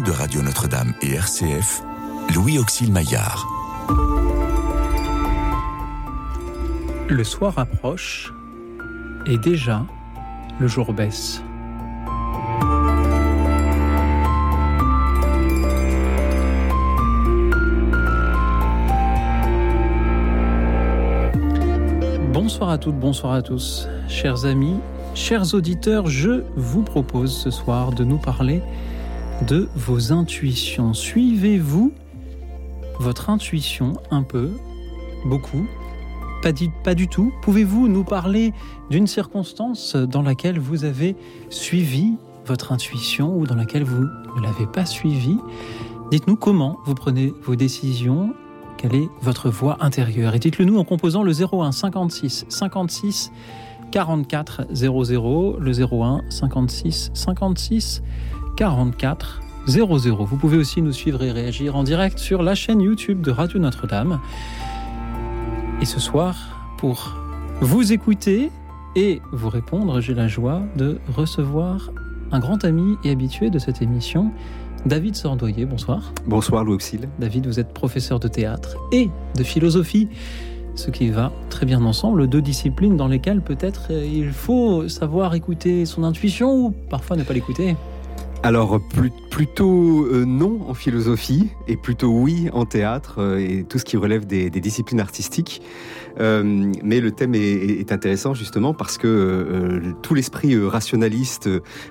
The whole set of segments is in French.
de Radio Notre-Dame et RCF, Louis Auxil Maillard. Le soir approche et déjà le jour baisse. Bonsoir à toutes, bonsoir à tous. Chers amis, chers auditeurs, je vous propose ce soir de nous parler de vos intuitions. Suivez-vous votre intuition un peu, beaucoup, pas, du tout. Pouvez-vous nous parler d'une circonstance dans laquelle vous avez suivi votre intuition ou dans laquelle vous ne l'avez pas suivie? Dites-nous comment vous prenez vos décisions, quelle est votre voix intérieure? Et dites-le nous en composant le 01 56 56 44 00, le 01 56 56 44 00. Vous pouvez aussi nous suivre et réagir en direct sur la chaîne YouTube de Radio Notre-Dame. Et ce soir, pour vous écouter et vous répondre, j'ai la joie de recevoir un grand ami et habitué de cette émission, David Sordoyer. Bonsoir. Bonsoir Louis Auxil. David, vous êtes professeur de théâtre et de philosophie ce qui va très bien ensemble, deux disciplines dans lesquelles peut-être euh, il faut savoir écouter son intuition ou parfois ne pas l'écouter. Alors plutôt euh, non en philosophie et plutôt oui en théâtre euh, et tout ce qui relève des, disciplines artistiques. mais le thème est, intéressant justement parce que tout l'esprit rationaliste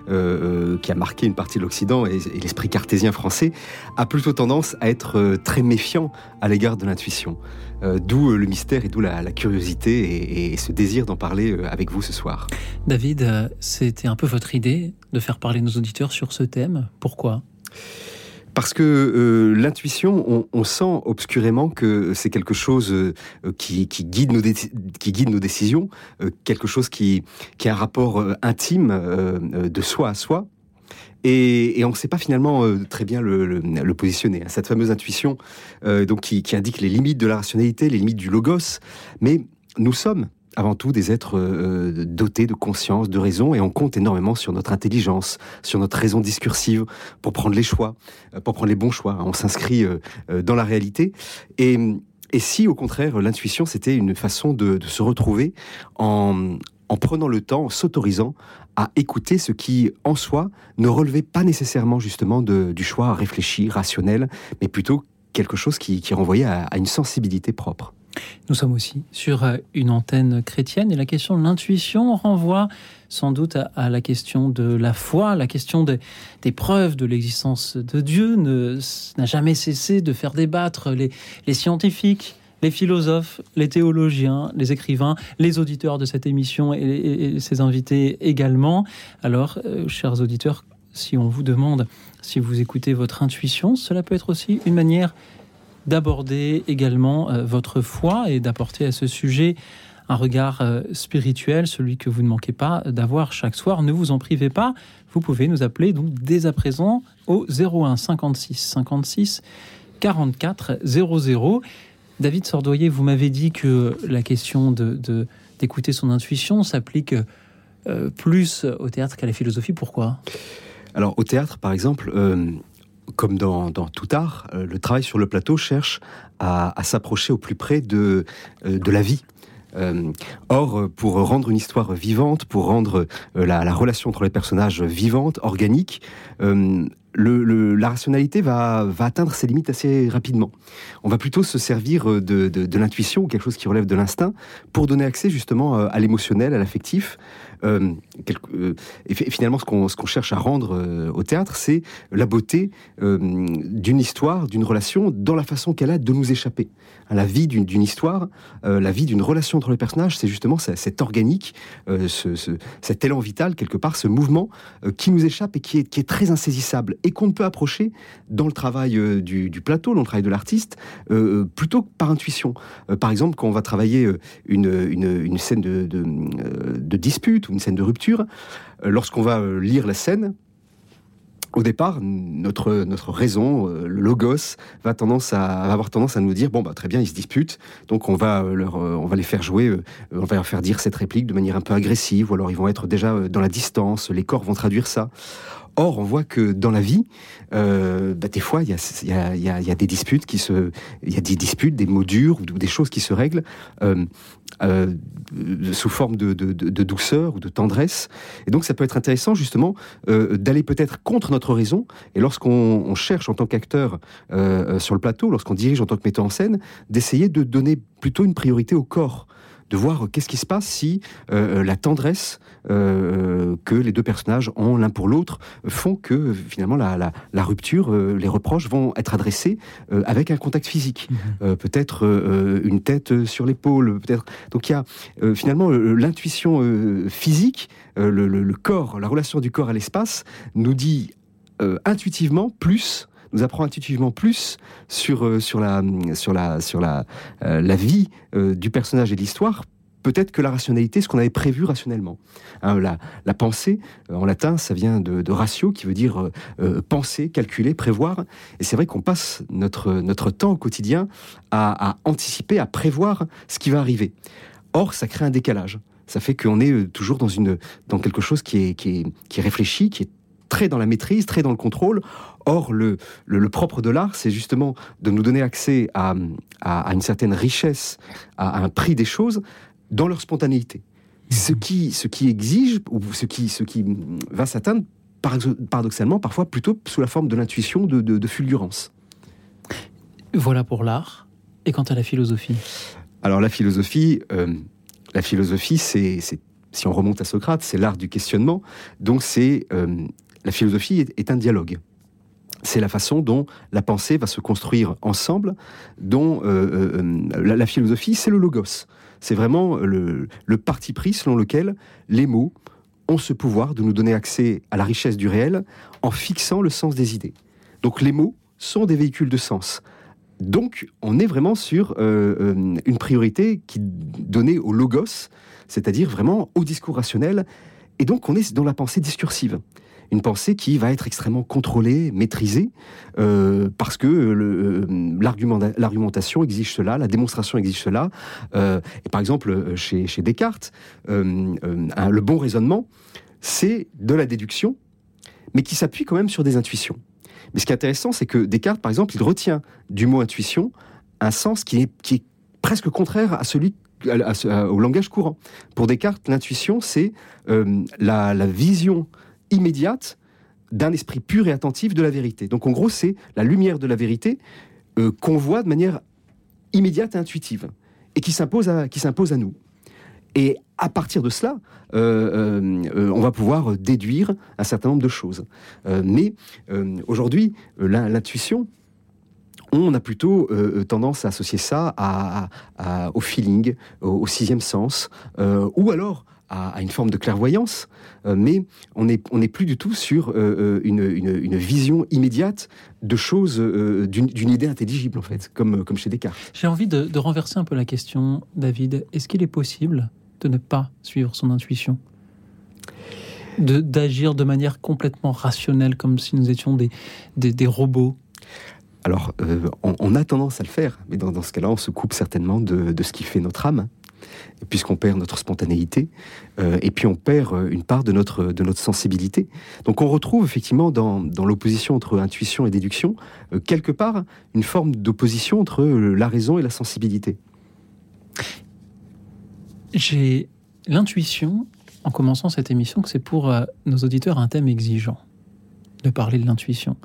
qui a marqué une partie de l'Occident et l'esprit cartésien français a plutôt tendance à être très méfiant à l'égard de l'intuition. Euh, d'où euh, le mystère et d'où la, curiosité et, ce désir d'en parler euh, avec vous ce soir. David, c'était un peu votre idée de faire parler nos auditeurs sur ce thème. Pourquoi? Parce que l'intuition, on, sent obscurément que c'est quelque chose qui, guide nos qui guide nos décisions, quelque chose qui, qui a un rapport intime de soi à soi, et, on ne sait pas finalement euh, très bien le, positionner. Hein. Cette fameuse intuition euh, donc qui, indique les limites de la rationalité, les limites du logos. Mais nous sommes avant tout des êtres euh, dotés de conscience, de raison, et on compte énormément sur notre intelligence, sur notre raison discursive pour prendre les choix, pour prendre les bons choix. On s'inscrit dans la réalité. Et, si, au contraire, l'intuition, c'était une façon de, se retrouver en prenant le temps, en s'autorisant à écouter ce qui, en soi, ne relevait pas nécessairement justement de, du choix réfléchi, rationnel, mais plutôt quelque chose qui, renvoyait à, une sensibilité propre. Nous sommes aussi sur euh, une antenne chrétienne et la question de l'intuition renvoie sans doute à, la question de la foi, la question des preuves de l'existence de Dieu n'a jamais cessé de faire débattre les, les scientifiques, les philosophes, les théologiens, les écrivains, les auditeurs de cette émission et, ses invités également. Alors, euh, chers auditeurs, si on vous demande si vous écoutez votre intuition, cela peut être aussi une manière d'aborder également euh, votre foi et d'apporter à ce sujet un regard euh, spirituel, celui que vous ne manquez pas d'avoir chaque soir. Ne vous en privez pas. Vous pouvez nous appeler donc dès à présent au 01 56 56 44 00. David Sordoyer, vous m'avez dit que la question de, d'écouter son intuition s'applique euh, plus au théâtre qu'à la philosophie. Pourquoi? Alors au théâtre, par exemple, euh, comme dans, tout art, euh, le travail sur le plateau cherche à, s'approcher au plus près de, de la vie. or, pour rendre une histoire vivante, pour rendre la, la, relation entre les personnages vivante, organique, la rationalité va, atteindre ses limites assez rapidement. On va plutôt se servir euh, de, de, de l'intuition, quelque chose qui relève de l'instinct, pour donner accès justement euh, à l'émotionnel, à l'affectif, euh, et finalement, ce qu'on cherche à rendre au théâtre, c'est la beauté d'une histoire, d'une relation, dans la façon qu'elle a de nous échapper. La vie d'une histoire, la vie d'une relation entre les personnages, c'est justement cet organique, ce, cet élan vital, quelque part, ce mouvement qui nous échappe et qui est, très insaisissable et qu'on peut approcher dans le travail du, plateau, dans le travail de l'artiste, plutôt que par intuition. par exemple, quand on va travailler une, scène de, dispute une scène de rupture, euh, lorsqu'on va euh, lire la scène, au départ, notre, notre raison, euh, le logos, va, tendance à, avoir tendance à nous dire bon, bah, très bien, ils se disputent, donc on va, leur, on va les faire jouer, on va leur faire dire cette réplique de manière un peu agressive, ou alors ils vont être déjà dans la distance, les corps vont traduire ça. Or, on voit que dans la vie, euh, bah, des fois, il y a, des disputes qui se, il y a des disputes, des mots durs ou des choses qui se règlent. Euh, euh, sous forme de, de, douceur ou de tendresse. Et donc ça peut être intéressant justement d'aller peut-être contre notre raison. Et lorsqu'on cherche en tant qu'acteur sur le plateau, lorsqu'on dirige en tant que metteur en scène, d'essayer de donner plutôt une priorité au corps de voir qu'est-ce qui se passe si euh, la tendresse euh, que les deux personnages ont l'un pour l'autre font que finalement la, la, rupture, euh, les reproches vont être adressés avec un contact physique, mhm. peut-être une tête sur l'épaule, peut-être. Donc il y a finalement l'intuition physique, le, le, corps, la relation du corps à l'espace nous dit intuitivement plus nous apprend intuitivement plus sur, euh, sur, la, sur, la, sur la, euh, la vie euh, du personnage et de l'histoire peut-être que la rationalité, ce qu'on avait prévu rationnellement. Hein, la, la, pensée, en latin, ça vient de, ratio, qui veut dire penser, calculer, prévoir. Et c'est vrai qu'on passe notre, notre temps au quotidien à, à, anticiper, à prévoir ce qui va arriver. Or, ça crée un décalage. Ça fait qu'on est toujours dans, une, dans quelque chose qui est, qui, est, qui est réfléchi, qui est très dans la maîtrise, très dans le contrôle. Or, le, le, propre de l'art, c'est justement de nous donner accès à, à, une certaine richesse, à, un prix des choses, dans leur spontanéité. Ce qui, ce qui exige, ou ce qui, ce qui va s'atteindre, paradoxalement, parfois plutôt sous la forme de l'intuition, de, de, fulgurance. Voilà pour l'art. Et quant à la philosophie? Alors la philosophie, euh, la philosophie, c'est, si on remonte à Socrate, c'est l'art du questionnement. Donc c'est euh, la philosophie est, un dialogue. C'est la façon dont la pensée va se construire ensemble, dont euh, euh, la, philosophie, c'est le logos. C'est vraiment le, parti pris selon lequel les mots ont ce pouvoir de nous donner accès à la richesse du réel en fixant le sens des idées. Donc les mots sont des véhicules de sens. Donc on est vraiment sur euh, une priorité qui donnée au logos, c'est-à-dire vraiment au discours rationnel, et donc on est dans la pensée discursive une pensée qui va être extrêmement contrôlée, maîtrisée, euh, parce que euh, l'argumentation exige cela, la démonstration exige cela. Euh, et par exemple, chez, Descartes, le bon raisonnement, c'est de la déduction, mais qui s'appuie quand même sur des intuitions. Mais ce qui est intéressant, c'est que Descartes, par exemple, il retient du mot intuition un sens qui est, presque contraire à celui au langage courant. Pour Descartes, l'intuition, c'est la, vision immédiate d'un esprit pur et attentif de la vérité. Donc en gros, c'est la lumière de la vérité euh, qu'on voit de manière immédiate et intuitive, et qui s'impose à, à nous. Et à partir de cela, euh, euh, on va pouvoir déduire un certain nombre de choses. mais aujourd'hui, l'intuition, on a plutôt tendance à associer ça au feeling, au, sixième sens, ou alors à, une forme de clairvoyance, euh, mais on n'est on plus du tout sur euh, euh, une, vision immédiate de choses, d'une idée intelligible, en fait, comme, comme chez Descartes. J'ai envie de, renverser un peu la question, David. Est-ce qu'il est possible de ne pas suivre son intuition? D'agir de, manière complètement rationnelle, comme si nous étions des, des, robots? Alors, on, a tendance à le faire, mais dans, dans ce cas-là, on se coupe certainement de, de, ce qui fait notre âme puisqu'on perd notre spontanéité, euh, et puis on perd euh, une part de notre, de notre sensibilité. Donc on retrouve effectivement dans, dans l'opposition entre intuition et déduction, euh, quelque part, une forme d'opposition entre la raison et la sensibilité. J'ai l'intuition, en commençant cette émission, que c'est pour nos auditeurs un thème exigeant, de parler de l'intuition,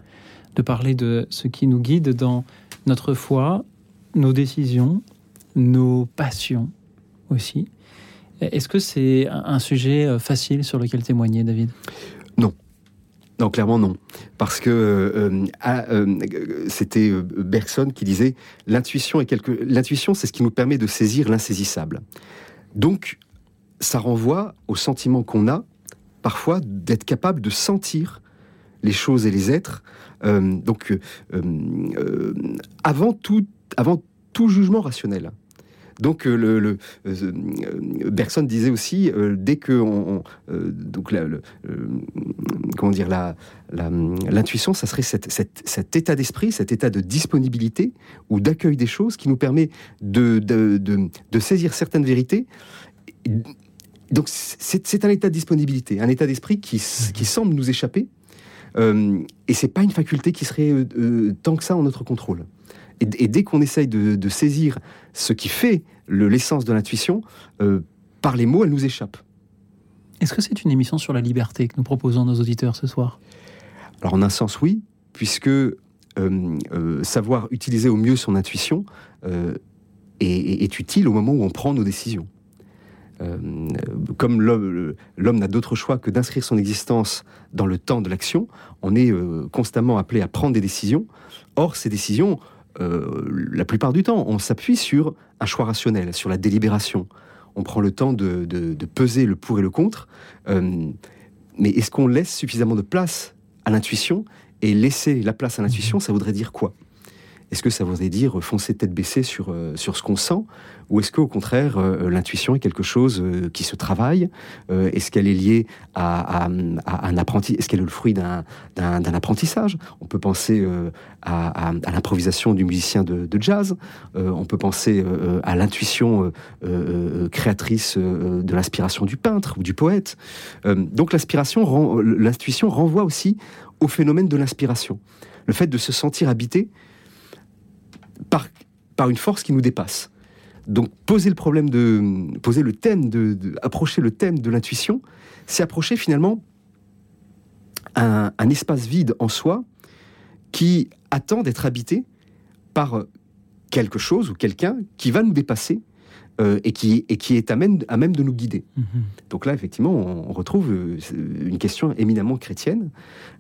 de parler de ce qui nous guide dans notre foi, nos décisions, nos passions, aussi. Est-ce que c'est un sujet euh, facile sur lequel témoigner, David? Non. Non, clairement non. Parce que euh, euh, c'était Bergson qui disait l'intuition est quelque... l'intuition, c'est ce qui nous permet de saisir l'insaisissable. Donc, ça renvoie au sentiment qu'on a parfois d'être capable de sentir les choses et les êtres. donc, avant tout, avant tout jugement rationnel. Donc euh, le, le euh, Bergson disait aussi euh, dès que on, donc comment dire la l'intuition, ça serait cet, état d'esprit, cet état de disponibilité ou d'accueil des choses qui nous permet de, saisir certaines vérités. Donc c'est un état de disponibilité, un état d'esprit qui, qui semble nous échapper, Euh, et c'est pas une faculté qui serait tant que ça en notre contrôle. Et, dès qu'on essaye de, saisir ce qui fait l'essence de l'intuition, par les mots, elle nous échappe. Est-ce que c'est une émission sur la liberté que nous proposons à nos auditeurs ce soir? Alors en un sens oui, puisque savoir utiliser au mieux son intuition est, utile au moment où on prend nos décisions. Euh, comme l'homme n'a d'autre choix que d'inscrire son existence dans le temps de l'action, on est euh, constamment appelé à prendre des décisions. Or, ces décisions, euh, la plupart du temps, on s'appuie sur un choix rationnel, sur la délibération. On prend le temps de, de peser le pour et le contre. mais est-ce qu'on laisse suffisamment de place à l'intuition? Et laisser la place à l'intuition, ça voudrait dire quoi? Est-ce que ça voudrait dire foncer tête baissée sur, euh, sur ce qu'on sent Ou est-ce qu'au contraire, euh, l'intuition est quelque chose euh, qui se travaille Est-ce qu'elle est liée à, un apprentissage Est-ce qu'elle est le fruit d'un apprentissage? On peut penser à, l'improvisation du musicien de, jazz. on peut penser à l'intuition créatrice de l'inspiration du peintre ou du poète. donc l'inspiration, l'intuition renvoie aussi au phénomène de l'inspiration. Le fait de se sentir habité par, une force qui nous dépasse. Donc poser le problème de poser le thème de, approcher le thème de l'intuition, c'est approcher finalement un, espace vide en soi qui attend d'être habité par quelque chose ou quelqu'un qui va nous dépasser euh, et, qui, et qui est à même, à même de nous guider. Mhm. Donc là, effectivement, on, retrouve euh, une question éminemment chrétienne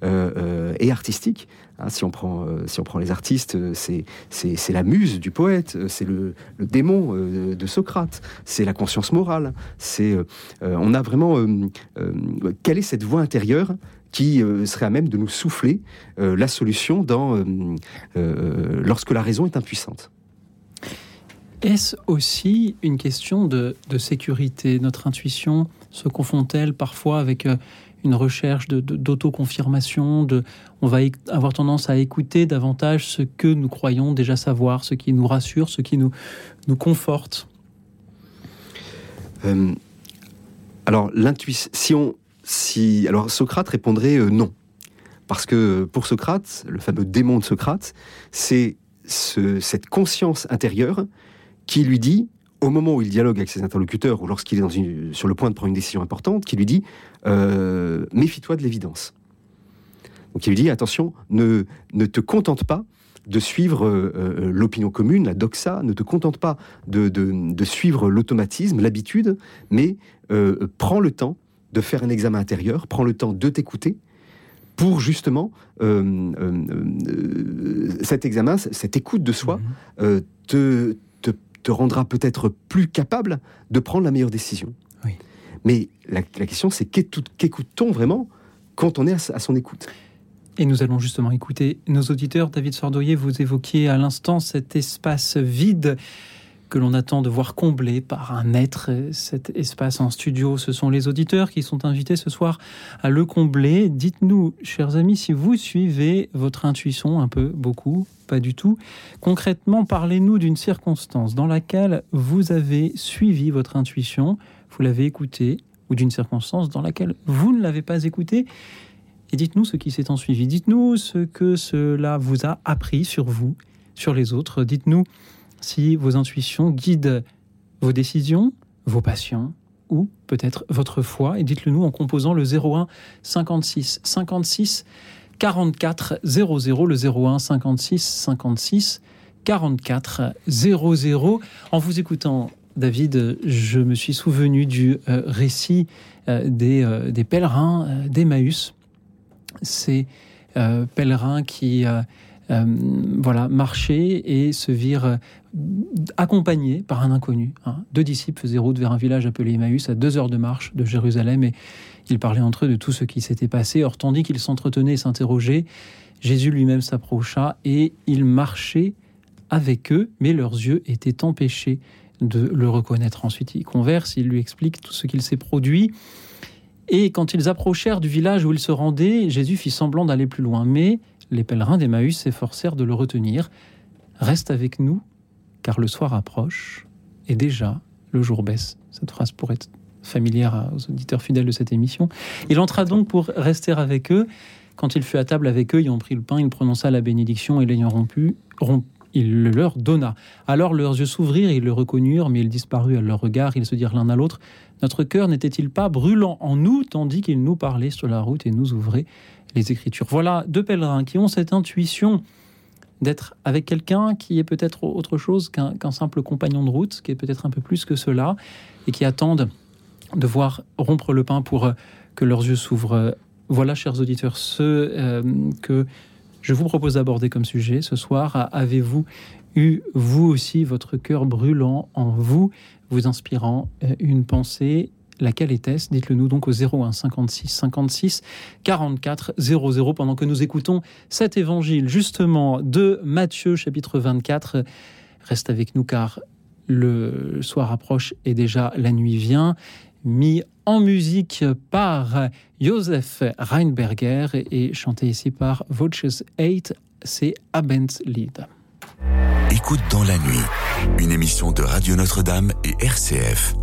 euh, et artistique. Hein, si, on prend, si on prend les artistes, c'est la muse du poète, c'est le, le, démon de Socrate, c'est la conscience morale. C'est on a vraiment quelle est cette voix intérieure qui serait à même de nous souffler la solution dans, lorsque la raison est impuissante. Est-ce aussi une question de, sécurité? Notre intuition se confond-elle parfois avec euh, une recherche d'autoconfirmation On va avoir tendance à écouter davantage ce que nous croyons déjà savoir, ce qui nous rassure, ce qui nous, nous conforte? Euh, Alors, l'intuition... Si, alors, Socrate répondrait euh, non. Parce que pour Socrate, le fameux démon de Socrate, c'est cette conscience intérieure qui lui dit, au moment où il dialogue avec ses interlocuteurs ou lorsqu'il est sur le point de prendre une décision importante, qui lui dit euh, méfie-toi de l'évidence. Donc il lui dit attention, ne, ne te contente pas de suivre euh, euh, l'opinion commune, la doxa, ne te contente pas de, de, suivre l'automatisme, l'habitude, mais prends le temps de faire un examen intérieur, prends le temps de t'écouter pour justement cet examen, cette écoute de soi, mmh. te, te rendra peut-être plus capable de prendre la meilleure décision. Mais la, question, c'est qu'écoute-t-on vraiment quand on est à, son écoute? Et nous allons justement écouter nos auditeurs. David Sordoyer, vous évoquiez à l'instant cet espace vide que l'on attend de voir comblé par un être. Cet espace en studio, ce sont les auditeurs qui sont invités ce soir à le combler. Dites-nous, chers amis, si vous suivez votre intuition un peu, beaucoup, pas du tout. Concrètement, parlez-nous d'une circonstance dans laquelle vous avez suivi votre intuition, vous l'avez écoutée, ou d'une circonstance dans laquelle vous ne l'avez pas écoutée. Et dites-nous ce qui s'est en suivi. Dites-nous ce que cela vous a appris sur vous, sur les autres. Dites-nous si vos intuitions guident vos décisions, vos passions ou peut-être votre foi. Et dites-le nous en composant le 01 56 56 44 00, le 01 56 56 44 00. En vous écoutant, David, je me suis souvenu du euh, récit euh, des, euh, des, pèlerins d'Emmaüs. Ces pèlerins qui voilà, marchaient et se virent accompagnés par un inconnu. Hein. Deux disciples faisaient route vers un village appelé Emmaüs à deux heures de marche de Jérusalem et ils parlaient entre eux de tout ce qui s'était passé. Or, tandis qu'ils s'entretenaient et s'interrogeaient, Jésus lui-même s'approcha et il marchait avec eux, mais leurs yeux étaient empêchés de le reconnaître. Ensuite, il converse, il lui explique tout ce qu'il s'est produit. Et quand ils approchèrent du village où ils se rendaient, Jésus fit semblant d'aller plus loin. Mais les pèlerins d'Emmaüs s'efforcèrent de le retenir. Reste avec nous, car le soir approche, et déjà le jour baisse. Cette phrase pourrait être familière aux auditeurs fidèles de cette émission. Il entra donc pour rester avec eux, Quand il fut à table avec eux, ayant pris le pain, il prononça la bénédiction et l'ayant rompu, il le leur donna. Alors leurs yeux s'ouvrirent, ils le reconnurent, mais il disparut à leur regard. Ils se dirent l'un à l'autre Notre cœur n'était-il pas brûlant en nous, tandis qu'il nous parlait sur la route et nous ouvrait les Écritures Voilà deux pèlerins qui ont cette intuition d'être avec quelqu'un qui est peut-être autre chose qu'un simple compagnon de route, qui est peut-être un peu plus que cela, et qui attendent de voir rompre le pain pour que leurs yeux s'ouvrent. Voilà, chers auditeurs, ce euh, que je vous propose d'aborder comme sujet ce soir. Avez-vous eu, vous aussi, votre cœur brûlant en vous, vous inspirant euh, une pensée Laquelle était-ce? Dites-le nous donc au 01 56 56 44 00 pendant que nous écoutons cet évangile justement de Matthieu chapitre 24. Reste avec nous car le soir approche et déjà la nuit vient. Mis en musique par Joseph Reinberger et chanté ici par Voices 8, c'est Abendlied. Écoute dans la nuit, une émission de Radio Notre-Dame et RCF.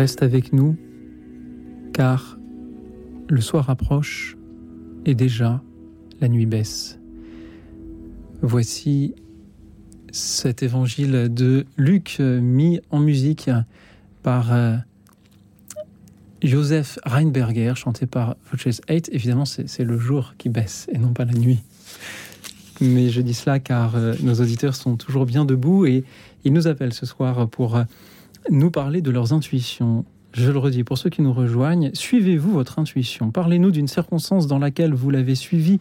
Reste avec nous, car le soir approche et déjà la nuit baisse. Voici cet évangile de Luc mis en musique par euh, Joseph Reinberger, chanté par Voices 8. Évidemment, c'est le jour qui baisse et non pas la nuit. Mais je dis cela car euh, nos auditeurs sont toujours bien debout et ils nous appellent ce soir pour euh, nous parler de leurs intuitions. Je le redis, pour ceux qui nous rejoignent, suivez-vous votre intuition. Parlez-nous d'une circonstance dans laquelle vous l'avez suivie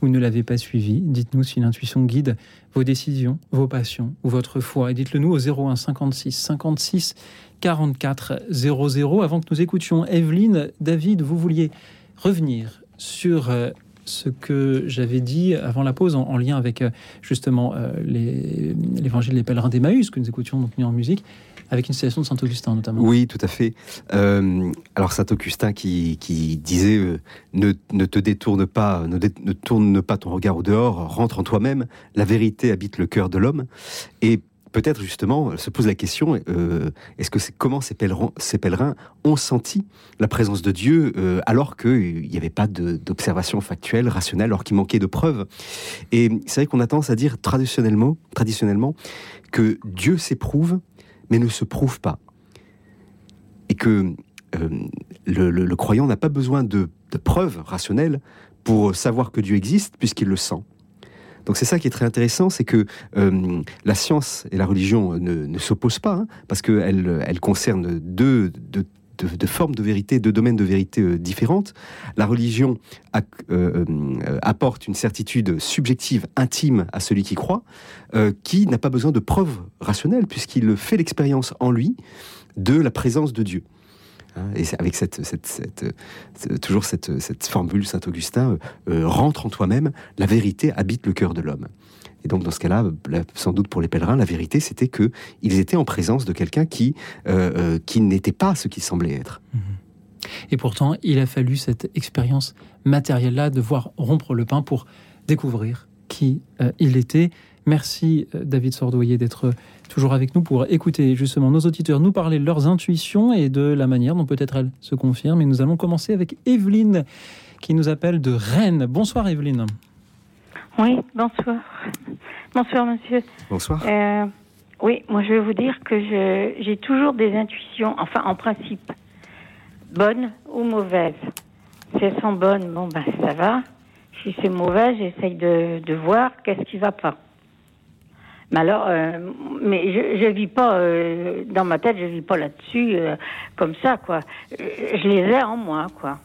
ou ne l'avez pas suivie. Dites-nous si l'intuition guide vos décisions, vos passions ou votre foi. Et dites-le nous au 01 56 56 44 00. Avant que nous écoutions Evelyne, David, vous vouliez revenir sur euh, ce que j'avais dit avant la pause en, lien avec euh, justement euh, l'évangile des pèlerins d'Emmaüs que nous écoutions donc mis en musique avec une citation de Saint Augustin notamment. Oui, tout à fait. Euh, alors Saint Augustin qui, disait euh, ne, te détourne pas, ne, ne, tourne pas ton regard au dehors, rentre en toi-même. La vérité habite le cœur de l'homme. Et peut-être justement se pose la question euh, est-ce que c'est comment ces pèlerins, ces pèlerins ont senti la présence de Dieu alors qu'il n'y avait pas d'observation factuelle, rationnelle, alors qu'il manquait de preuves? Et c'est vrai qu'on a tendance à dire traditionnellement, traditionnellement que Dieu s'éprouve mais ne se prouve pas, et que euh, le, croyant n'a pas besoin de, preuves rationnelles pour savoir que Dieu existe puisqu'il le sent. Donc c'est ça qui est très intéressant, c'est que euh, la science et la religion ne, s'opposent pas, hein, parce qu'elles elles concernent deux, formes de vérité, deux domaines de vérité euh, différentes. La religion euh, apporte une certitude subjective, intime à celui qui croit, qui n'a pas besoin de preuves rationnelles, puisqu'il fait l'expérience en lui de la présence de Dieu. Hein, et avec cette, toujours cette, formule Saint-Augustin, euh, rentre en toi-même, la vérité habite le cœur de l'homme. Et donc dans ce cas-là, sans doute pour les pèlerins, la vérité c'était que ils étaient en présence de quelqu'un qui, euh, euh, qui n'était pas ce qu'il semblait être. Et pourtant, il a fallu cette expérience matérielle-là de voir rompre le pain pour découvrir qui il était. Merci David Sordoyer d'être toujours avec nous pour écouter justement nos auditeurs nous parler de leurs intuitions et de la manière dont peut-être elles se confirment. Et nous allons commencer avec Evelyne qui nous appelle de Rennes. Bonsoir Evelyne. Oui, bonsoir. Bonsoir monsieur. Bonsoir. Euh, oui, moi je vais vous dire que j'ai toujours des intuitions, enfin en principe, bonnes ou mauvaises. Si elles sont bonnes, bon ben ça va. Si c'est mauvais, j'essaye de, de voir qu'est-ce qui va pas. Mais alors, euh, mais je, je vis pas euh, dans ma tête, je vis pas là-dessus euh, comme ça, quoi. Je les ai en moi, quoi.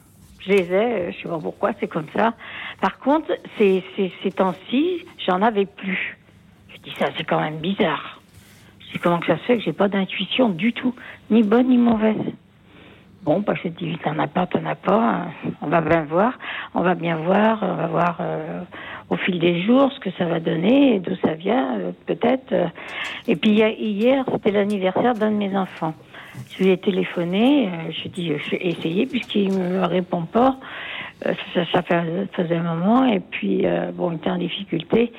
Je les ai, je sais pas pourquoi, c'est comme ça. Par contre, ces, ces, temps-ci, j'en avais plus. Je dis ça, c'est quand même bizarre. Je comment que ça se fait que j'ai pas d'intuition du tout, ni bonne ni mauvaise? Bon, bah, je dis, t'en as pas, t'en as pas. On va bien voir. On va bien voir. On va voir au fil des jours ce que ça va donner d'où ça vient, euh, peut-être. Euh. Et puis hier, c'était l'anniversaire d'un de mes enfants. Je lui ai téléphoné, euh, je dit, je vais essayer puisqu'il ne me répond pas. ça, ça, faisait un moment et puis bon, il était en difficulté.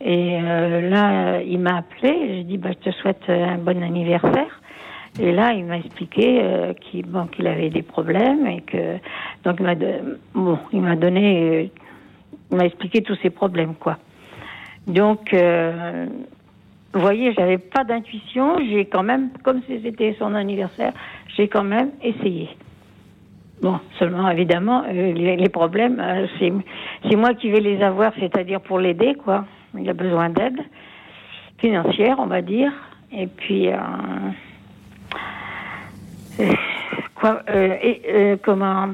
Et là, il m'a appelé. J'ai dit, bah, je te souhaite un bon anniversaire. Et là, il m'a expliqué qu'il avait des problèmes et que donc il m'a donné il m'a expliqué tous ses problèmes, quoi. Donc, euh, vous voyez, j'avais pas d'intuition. J'ai quand même, comme si c'était son anniversaire, j'ai quand même essayé. Bon, seulement évidemment, euh, les, problèmes, euh, c'est moi qui vais les avoir, c'est-à-dire pour l'aider, quoi. Il a besoin d'aide financière, on va dire. Et puis, quoi, et comment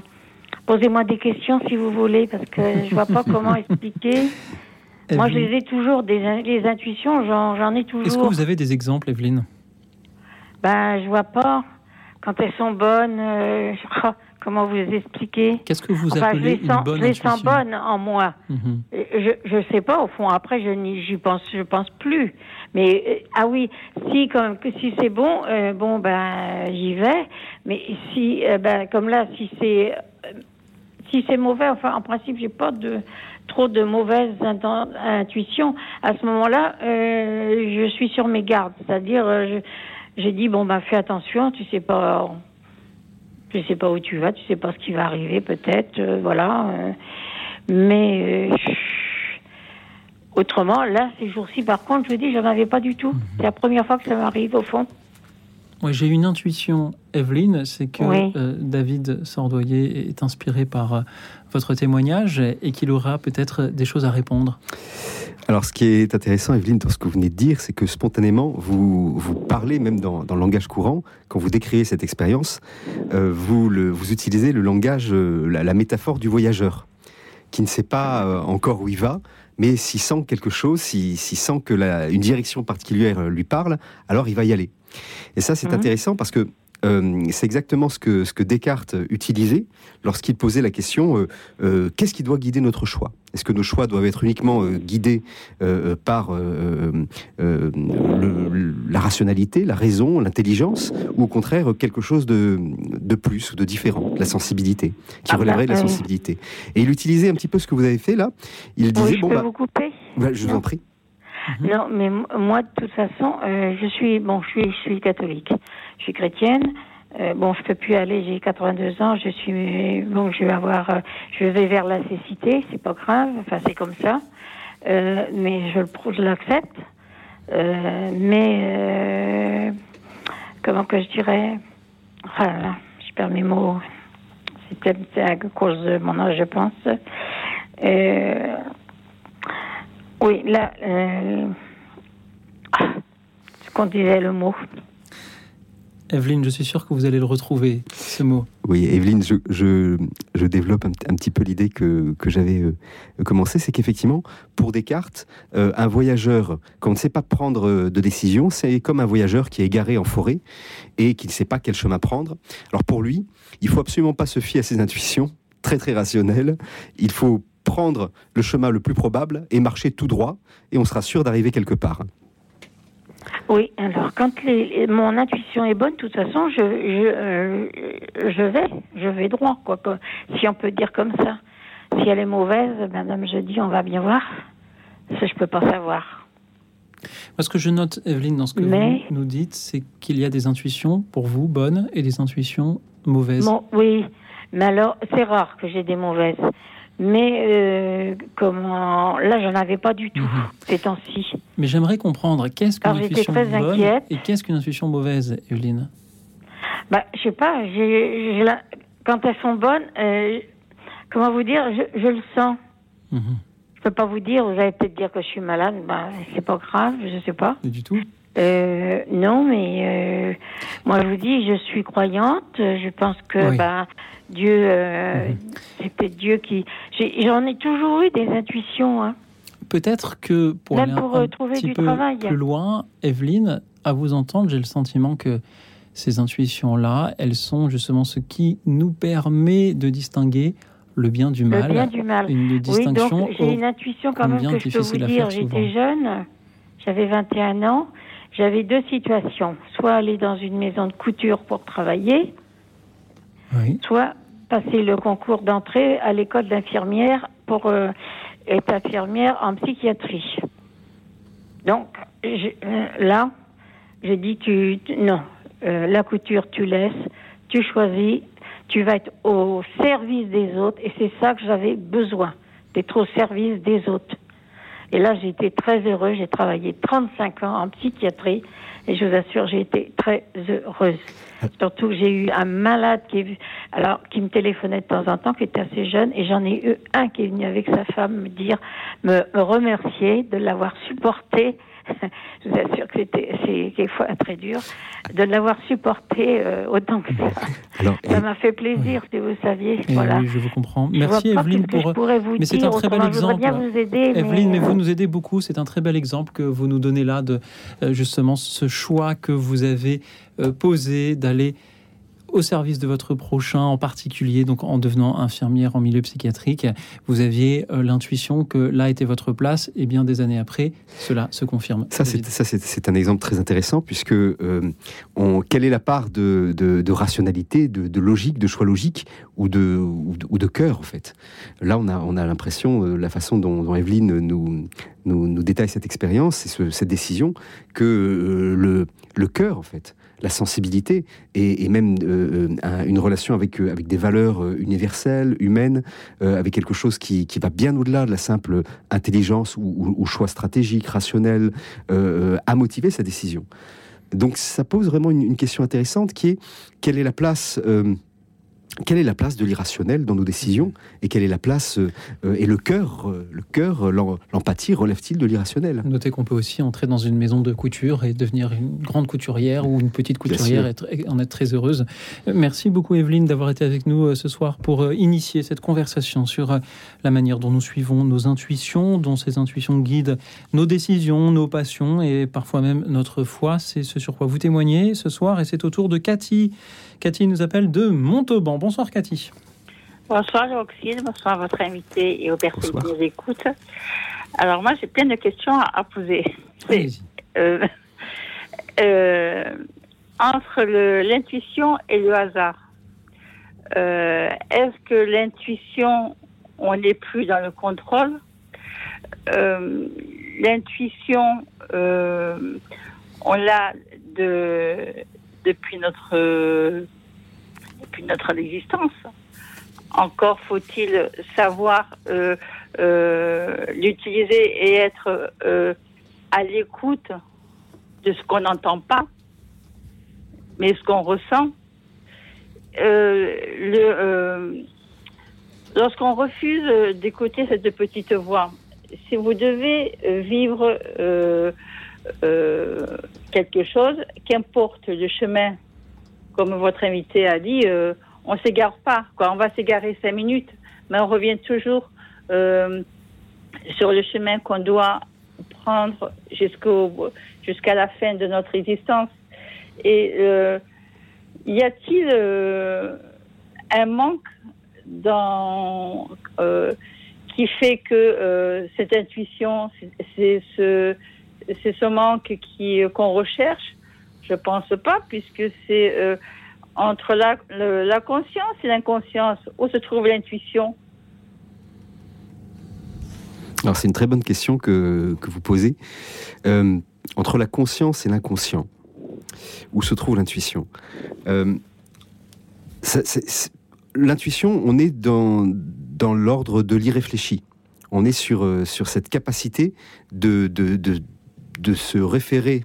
Posez-moi des questions si vous voulez, parce que je vois pas comment expliquer. Moi, je les ai toujours, des, les intuitions, j'en ai toujours. Est-ce que vous avez des exemples, Evelyne? Ben, je vois pas. Quand elles sont bonnes, euh, comment vous expliquer? Qu'est-ce que vous appelez je les sens, une bonne Je les sens bonnes en moi. Mhm. Je ne sais pas, au fond, après, je n'y pense, je pense plus. Mais, euh, ah oui, si, comme, si c'est bon, euh, bon, ben, j'y vais. Mais si, ben, comme là, si c'est si c'est mauvais, enfin, en principe, j'ai pas de trop de mauvaises intuitions. À ce moment-là, euh, je suis sur mes gardes. C'est-à-dire, euh, j'ai dit bon bah fais attention, tu sais pas, tu sais pas où tu vas, tu sais pas ce qui va arriver, peut-être, euh, voilà. mais autrement, là, ces jours-ci, par contre, je dis, j'en avais pas du tout. C'est la première fois que ça m'arrive au fond. Oui, j'ai une intuition, Evelyne, c'est que David Sordoyer est inspiré par votre témoignage et qu'il aura peut-être des choses à répondre. Alors, ce qui est intéressant, Evelyne, dans ce que vous venez de dire, c'est que spontanément, vous, vous parlez, même dans, le langage courant, quand vous décrivez cette expérience, euh, vous, le, vous utilisez le langage, la, métaphore du voyageur, qui ne sait pas encore où il va, mais s'il sent quelque chose, s'il sent que la, une direction particulière lui parle, alors il va y aller. Et ça, c'est mhm. intéressant parce que euh, c'est exactement ce que, ce que Descartes utilisait lorsqu'il posait la question euh, euh, qu'est-ce qui doit guider notre choix? Est-ce que nos choix doivent être uniquement guidés par la rationalité, la raison, l'intelligence, ou au contraire quelque chose de, de plus ou de différent, la sensibilité, qui ah, relèverait de la sensibilité? Et il utilisait un petit peu ce que vous avez fait là. Il disait bon, bah, vous couper? je vous en prie. Mhm. Non, mais moi, de toute façon, euh, je suis bon, je suis, catholique, je suis chrétienne. Euh, bon, je peux plus aller, j'ai 82 ans, je suis bon, je vais avoir, euh, je vais vers la cécité, c'est pas grave, enfin c'est comme ça, mais je, je l'accepte. mais comment que je dirais, ah je perds mes mots. C'est peut-être à cause de mon âge, je pense. Oui, là, euh... Ah, ce qu'on disait le mot. Evelyne, je suis sûr que vous allez le retrouver, ce mot. Oui, Evelyne, je, je, développe un, petit peu l'idée que, que j'avais euh, commencé, c'est qu'effectivement, pour Descartes, euh, un voyageur, quand on ne sait pas prendre euh, de décision, c'est comme un voyageur qui est égaré en forêt et qui ne sait pas quel chemin prendre. Alors pour lui, il faut absolument pas se fier à ses intuitions, très très rationnelles. Il faut prendre le chemin le plus probable et marcher tout droit, et on sera sûr d'arriver quelque part. Oui, alors quand mon intuition est bonne, de toute façon, je, je, euh, je vais, je vais droit, quoi, si on peut dire comme ça. Si elle est mauvaise, madame, je dis, on va bien voir. Ça, je peux pas savoir. Parce que je note, Evelyne, dans ce que vous nous dites, c'est qu'il y a des intuitions pour vous bonnes et des intuitions mauvaises. Bon, oui, mais alors, c'est rare que j'ai des mauvaises. Mais euh, comment là, j'en avais pas du tout mhm. ces temps-ci. Mais j'aimerais comprendre qu'est-ce qu'une intuition bonne inquiète. et qu'est-ce qu'une intuition mauvaise, Evelyne? Bah, je sais pas. Quand elles sont bonnes, euh, comment vous dire, je, le sens. Mhm. Je peux pas vous dire. Vous allez peut-être dire que je suis malade. Bah, c'est pas grave. Je sais pas. Pas du tout. Euh, non, mais euh, moi je vous dis, je suis croyante. Je pense que bah, Dieu, euh, c'est peut-être Dieu qui. J'en ai, toujours eu des intuitions. Hein. Peut-être que pour aller pour un, trouver du peu travail. plus loin, Evelyne, à vous entendre, j'ai le sentiment que ces intuitions-là, elles sont justement ce qui nous permet de distinguer le bien du mal. Le bien du mal. Une distinction. Oui, j'ai une intuition quand même que je peux vous dire. J'étais jeune, j'avais 21 ans. J'avais deux situations. Soit aller dans une maison de couture pour travailler, soit passer le concours d'entrée à l'école d'infirmière pour euh, être infirmière en psychiatrie. Donc euh, là, j'ai dit tu, non, euh, la couture tu laisses, tu choisis, tu vas être au service des autres et c'est ça que j'avais besoin, d'être au service des autres. Et là, j'ai été très heureuse. J'ai travaillé 35 ans en psychiatrie et je vous assure, j'ai été très heureuse. Surtout j'ai eu un malade qui, alors, qui me téléphonait de temps en temps, qui était assez jeune, et j'en ai eu un qui est venu avec sa femme me dire, me remercier de l'avoir supporté je vous assure que c'est quelquefois très dur de l'avoir supporté euh, autant que ça. ça m'a fait plaisir, si vous saviez. Eh voilà. Oui, je vous comprends. Merci Evelyne pour. mais c'est un très bel exemple. Vous aider, Evelyne, mais... vous nous aidez beaucoup. C'est un très bel exemple que vous nous donnez là de euh, justement ce choix que vous avez euh, posé d'aller au service de votre prochain, en particulier donc en devenant infirmière en milieu psychiatrique. Vous aviez euh, l'intuition que là était votre place, et bien des années après, cela se confirme. Ça, c'est un exemple très intéressant puisque euh, on, quelle est la part de, de, rationalité, de, logique, de choix logique ou de, ou cœur en fait? Là, on a, on a l'impression, euh, la façon dont, dont Evelyne nous, nous, nous, détaille cette expérience et cette décision, que le, le cœur en fait la sensibilité et, même euh, euh, une relation avec, euh, avec des valeurs universelles, humaines, avec quelque chose qui, qui va bien au-delà de la simple intelligence ou, choix stratégique, rationnel, à motiver sa décision. Donc ça pose vraiment une, question intéressante qui est quelle est la place quelle est la place de l'irrationnel dans nos décisions et quelle est la place euh, euh, et le cœur, euh, le cœur, l'empathie relève-t-il de l'irrationnel? Notez qu'on peut aussi entrer dans une maison de couture et devenir une grande couturière ou une petite couturière et en être très heureuse. Merci beaucoup Evelyne d'avoir été avec nous ce soir pour initier cette conversation sur la manière dont nous suivons nos intuitions, dont ces intuitions guident nos décisions, nos passions et parfois même notre foi. C'est ce sur quoi vous témoignez ce soir et c'est au tour de Cathy. Cathy nous appelle de Montauban. Bonsoir Cathy. Bonsoir Roxine, bonsoir à votre invité et aux personnes qui nous écoutent. Alors moi j'ai plein de questions à, poser. Euh, euh, entre l'intuition et le hasard, euh, est-ce que l'intuition, on n'est plus dans le contrôle L'intuition, on l'a de, depuis notre depuis notre existence. Encore faut-il savoir euh, euh, l'utiliser et être euh, à l'écoute de ce qu'on n'entend pas, mais ce qu'on ressent. lorsqu'on refuse d'écouter cette petite voix, si vous devez vivre quelque chose, qu'importe le chemin comme votre invité a dit, euh, on s'égare pas. Quoi. On va s'égarer cinq minutes, mais on revient toujours euh, sur le chemin qu'on doit prendre jusqu'au jusqu'à la fin de notre existence. Et euh, y a-t-il un manque qui fait que cette intuition, c'est ce c'est ce manque qui qu'on recherche je pense pas, puisque c'est euh, entre la, conscience et l'inconscience où se trouve l'intuition? Alors c'est une très bonne question que, vous posez. Euh, entre la conscience et l'inconscient, où se trouve l'intuition? Euh, L'intuition, on est dans, dans l'ordre de l'irréfléchi. On est sur, sur cette capacité de, de, de se référer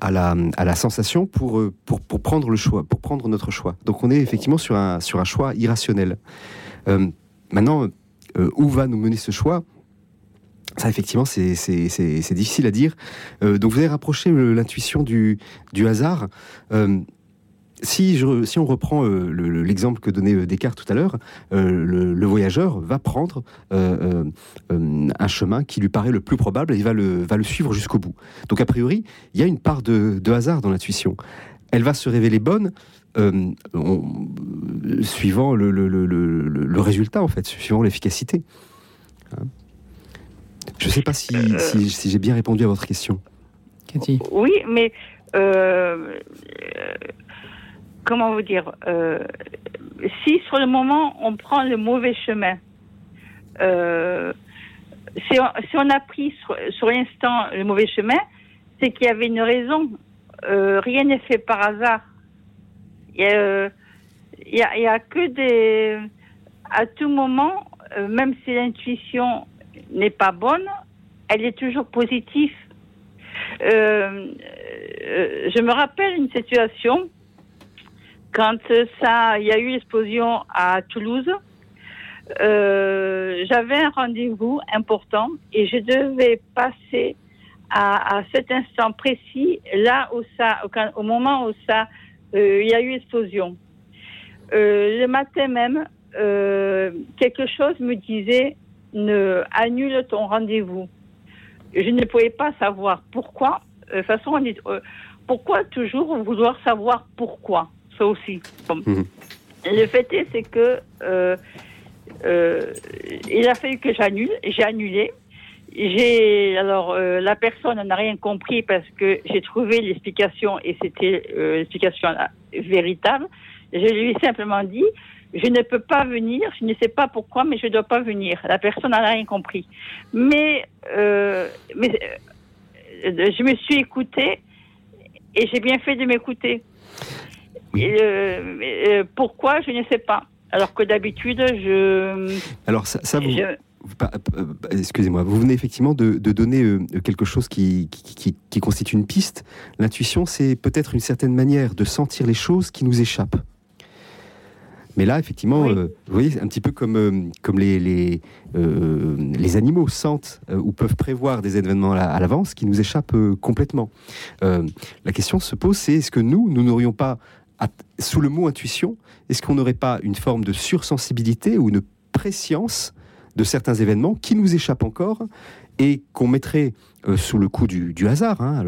à la, à la sensation pour, euh, pour, pour, prendre le choix, pour prendre notre choix. Donc on est effectivement sur un, sur un choix irrationnel. Euh, maintenant, euh, où va nous mener ce choix? Ça, effectivement, c'est difficile à dire. donc, vous avez rapproché l'intuition du, du hasard si, je, si on reprend euh, l'exemple que donnait euh, Descartes tout à l'heure, euh, le, voyageur va prendre un chemin qui lui paraît le plus probable et il va le, va le suivre jusqu'au bout. Donc a priori, il y a une part de, hasard dans l'intuition. Elle va se révéler bonne suivant le, le, résultat, en fait, suivant l'efficacité. Hein. je ne sais pas si, si, j'ai bien répondu à votre question. Cathy. Oui, mais comment vous dire, euh, si sur le moment on prend le mauvais chemin, euh, si, on, a pris sur, l'instant le mauvais chemin, c'est qu'il y avait une raison. Euh, rien n'est fait par hasard. Il y a, que des. À tout moment, même si l'intuition n'est pas bonne, elle est toujours positive. je me rappelle une situation quand ça, il y a eu l'explosion à Toulouse, euh, j'avais un rendez-vous important et je devais passer à, cet instant précis, là où ça, au, moment où ça, euh, il y a eu explosion. Euh, le matin même, quelque chose me disait ne annule ton rendez-vous. Je ne pouvais pas savoir pourquoi. De toute façon, on pourquoi toujours vouloir savoir pourquoi? Ça aussi. Mhm. Le fait est, c'est que euh, euh, il a fallu que j'annule. J'ai annulé. J'ai alors euh, la personne n'a rien compris parce que j'ai trouvé l'explication et c'était l'explication véritable. Je lui ai simplement dit je ne peux pas venir, je ne sais pas pourquoi, mais je ne dois pas venir. La personne n'a rien compris. Mais, mais je me suis écoutée et j'ai bien fait de m'écouter. Euh, euh, pourquoi, je ne sais pas. Alors que d'habitude, je. Alors, ça, vous. Euh, excusez-moi, vous venez effectivement de, donner quelque chose qui, qui, constitue une piste. L'intuition, c'est peut-être une certaine manière de sentir les choses qui nous échappent. Mais là, effectivement, vous voyez, un petit peu comme, comme les, les, les animaux sentent ou peuvent prévoir des événements à, l'avance qui nous échappent complètement. la question se pose, c'est est-ce que nous, nous n'aurions pas, sous le mot intuition, est-ce qu'on n'aurait pas une forme de sursensibilité ou une préscience de certains événements qui nous échappent encore et qu'on mettrait euh, sous le coup du, hasard. Hein,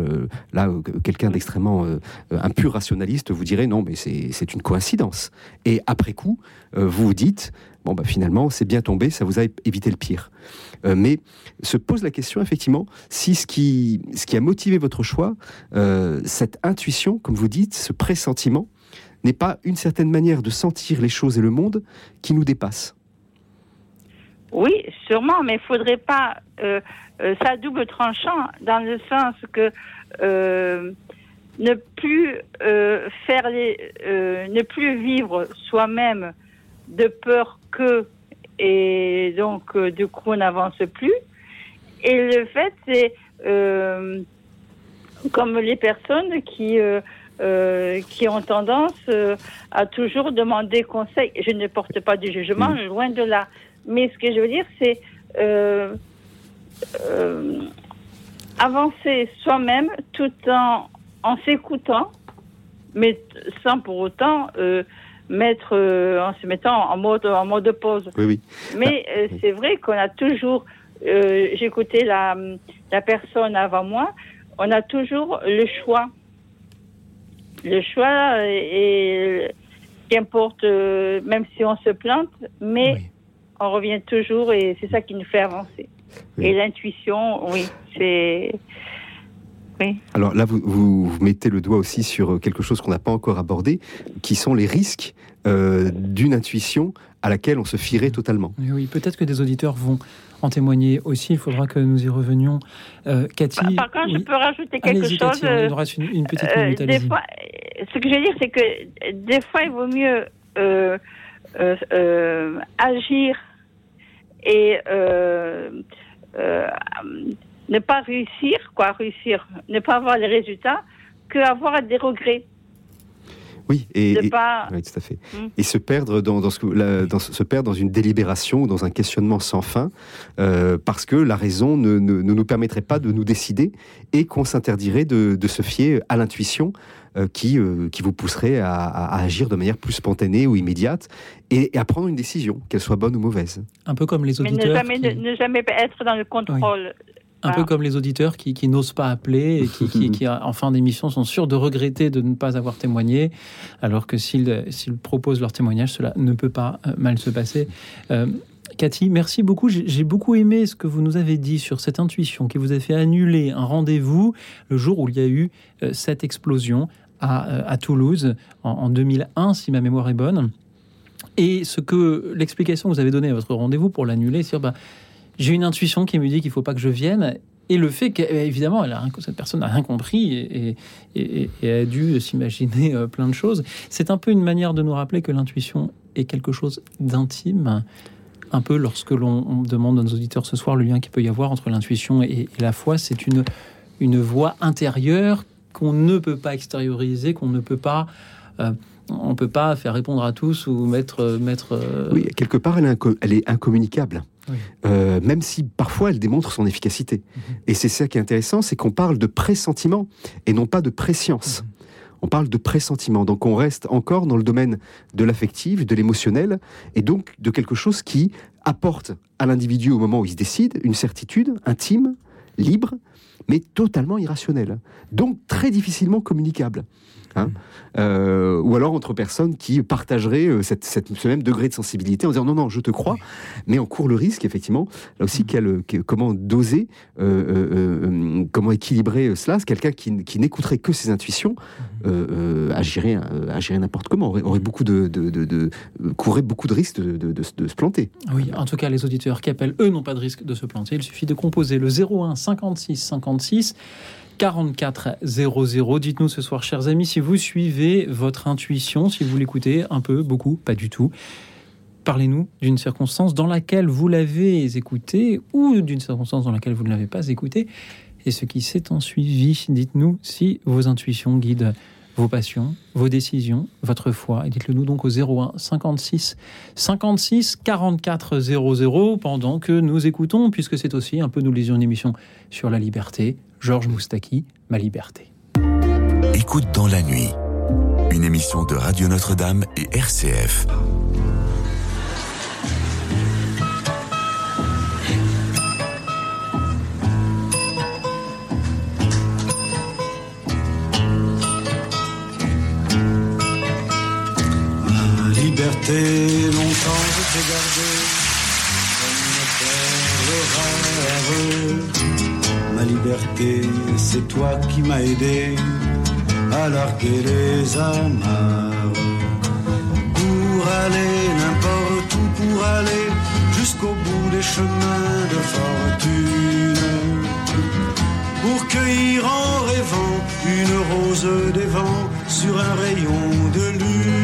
là, euh, quelqu'un d'extrêmement euh, un pur rationaliste vous dirait non, mais c'est une coïncidence. Et après coup, vous vous dites bon, bah, finalement, c'est bien tombé, ça vous a évité le pire. mais se pose la question, effectivement, si ce qui, ce qui a motivé votre choix, cette intuition, comme vous dites, ce pressentiment, n'est pas une certaine manière de sentir les choses et le monde qui nous dépasse. Oui, sûrement, mais il faudrait pas. Euh, euh, ça double tranchant dans le sens que euh, ne plus faire les, ne plus vivre soi-même de peur que et donc du coup on n'avance plus. Et le fait c'est comme les personnes qui qui ont tendance à toujours demander conseil. Je ne porte pas du jugement, mmh. loin de là. Mais ce que je veux dire, c'est euh, euh, avancer soi-même tout en, en s'écoutant, mais sans pour autant euh, mettre en se mettant en mode en mode pause. Oui, oui. Mais ah, c'est vrai qu'on a toujours. J'écoutais la, la personne avant moi. On a toujours le choix. Le choix et qu'importe, même si on se plante, mais on revient toujours et c'est ça qui nous fait avancer. Et l'intuition, oui, c'est. Oui. Alors là, vous, vous, mettez le doigt aussi sur quelque chose qu'on n'a pas encore abordé, qui sont les risques euh, d'une intuition à laquelle on se fierait totalement. Oui, peut-être que des auditeurs vont en témoigner aussi. Il faudra que nous y revenions. Euh, Cathy. Par, contre, je peux rajouter quelque chose. il nous reste une, petite euh, minute. Des fois, ce que je veux dire, c'est que des fois, il vaut mieux agir et euh, euh, ne pas réussir, quoi, réussir, ne pas avoir les résultats, que avoir des regrets. Oui, et, pas... tout à fait. Hmm. Et se perdre dans, ce, dans, se perdre dans une délibération ou dans un questionnement sans fin, euh, parce que la raison ne, ne, nous permettrait pas de nous décider et qu'on s'interdirait de, de, se fier à l'intuition euh, qui, euh, qui vous pousserait à, agir de manière plus spontanée ou immédiate et, à prendre une décision, qu'elle soit bonne ou mauvaise. Un peu comme les auditeurs. Mais ne jamais, être dans le contrôle. Un peu comme les auditeurs qui, qui n'osent pas appeler et qui, qui, en fin d'émission, sont sûrs de regretter de ne pas avoir témoigné, alors que s'ils proposent leur témoignage, cela ne peut pas euh, mal se passer. Cathy, merci beaucoup. J'ai beaucoup aimé ce que vous nous avez dit sur cette intuition qui vous a fait annuler un rendez-vous le jour où il y a eu euh, cette explosion à, euh, à Toulouse en, 2001, si ma mémoire est bonne. Et ce que l'explication que vous avez donnée à votre rendez-vous pour l'annuler, c'est bah, j'ai une intuition qui me dit qu'il ne faut pas que je vienne. Et le fait qu'évidemment, cette personne n'a rien compris et, a dû s'imaginer euh, plein de choses, c'est un peu une manière de nous rappeler que l'intuition est quelque chose d'intime un peu lorsque l'on demande à nos auditeurs ce soir le lien qu'il peut y avoir entre l'intuition et, la foi. C'est une, une voix intérieure qu'on ne peut pas extérioriser, qu'on ne peut pas... Euh, on peut pas faire répondre à tous ou mettre... mettre euh, Oui, quelque part, elle est incommunicable. Euh, même si parfois elle démontre son efficacité. Mhm. Et c'est ça qui est intéressant, c'est qu'on parle de pressentiment et non pas de préscience. Mhm. On parle de pressentiment, donc on reste encore dans le domaine de l'affectif, de l'émotionnel, et donc de quelque chose qui apporte à l'individu au moment où il se décide une certitude intime, libre, mais totalement irrationnelle, donc très difficilement communicable. Hein. Euh, ou alors entre personnes qui partageraient euh, cette, ce même degré de sensibilité en disant non, non, je te crois, mais on court le risque, effectivement, là aussi, mm. comment doser, euh, comment équilibrer cela. Quelqu'un qui, qui n'écouterait que ses intuitions mm. agirait, agirait n'importe comment, aurait, beaucoup de, de, de, courrait beaucoup de risques de, se planter. Oui, en tout cas, les auditeurs qui appellent, eux, n'ont pas de risque de se planter. Il suffit de composer le 01 56 56 44 00. Dites-nous ce soir, chers amis, si vous suivez votre intuition, si vous l'écoutez un peu, beaucoup, pas du tout. Parlez-nous d'une circonstance dans laquelle vous l'avez écouté ou d'une circonstance dans laquelle vous ne l'avez pas écouté. Et ce qui s'est en suivi, dites-nous si vos intuitions guident vos passions, vos décisions, votre foi. Et dites-le nous donc au 01 56 56 44 00 pendant que nous écoutons, puisque c'est aussi un peu, nous lisions une émission sur la liberté. Georges Moustaki, Ma liberté. Écoute dans la nuit, une émission de Radio Notre-Dame et RCF. Liberté, longtemps je t'ai gardé comme perle rare. Ma liberté, c'est toi qui m'as aidé à larguer les amarres. Pour aller n'importe où, pour aller jusqu'au bout des chemins de fortune. Pour cueillir en rêvant une rose des vents sur un rayon de lune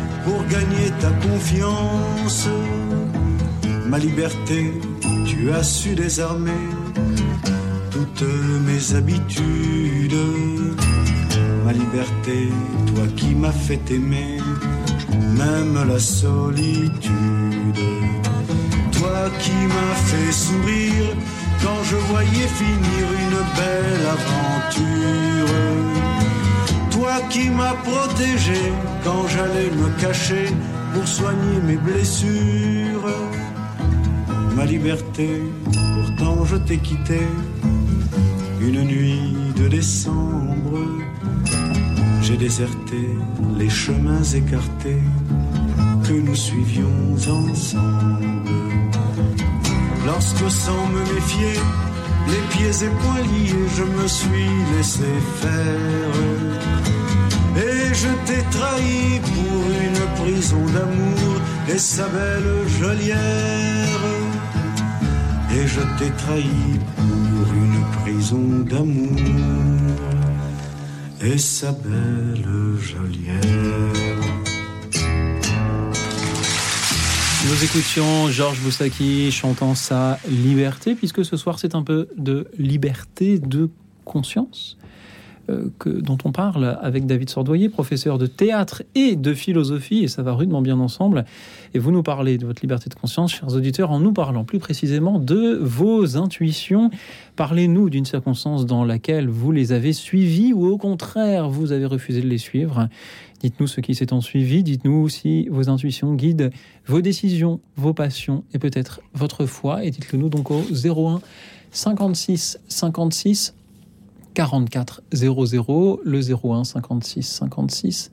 pour gagner ta confiance. Ma liberté, tu as su désarmer toutes mes habitudes. Ma liberté, toi qui m'as fait aimer, même la solitude. Toi qui m'as fait sourire quand je voyais finir une belle aventure. Toi qui m'as protégé quand j'allais me cacher pour soigner mes blessures. Ma liberté, pourtant je t'ai quitté une nuit de décembre. J'ai déserté les chemins écartés que nous suivions ensemble. Lorsque sans me méfier, les pieds et poings liés, je me suis laissé faire. Et je t'ai trahi pour une prison d'amour et sa belle geôlière. Et je t'ai trahi pour une prison d'amour et sa belle geôlière. Nous écoutions Georges Boussaki chantant sa liberté, puisque ce soir c'est un peu de liberté de conscience euh, que, dont on parle avec David Sordoyer, professeur de théâtre et de philosophie, et ça va rudement bien ensemble. Et vous nous parlez de votre liberté de conscience, chers auditeurs, en nous parlant plus précisément de vos intuitions. Parlez-nous d'une circonstance dans laquelle vous les avez suivies ou au contraire vous avez refusé de les suivre. Dites-nous ce qui s'est en suivi, dites-nous si vos intuitions guident vos décisions, vos passions et peut-être votre foi. Et dites-le nous donc au 01 56 56 44 00, le 01 56 56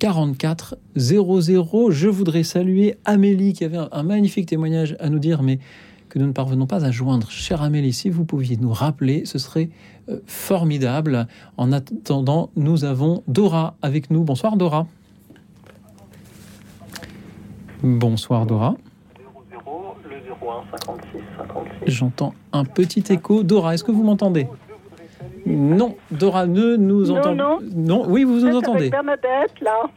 44 00. Je voudrais saluer Amélie qui avait un magnifique témoignage à nous dire, mais que nous ne parvenons pas à joindre. Chère Amélie, si vous pouviez nous rappeler, ce serait euh, formidable. En attendant, nous avons Dora avec nous. Bonsoir Dora. Bonsoir Dora. J'entends un petit écho. Dora, est-ce que vous m'entendez? Non, Dora ne nous entend non. Non, oui, vous nous entendez. avec Bernadette, là.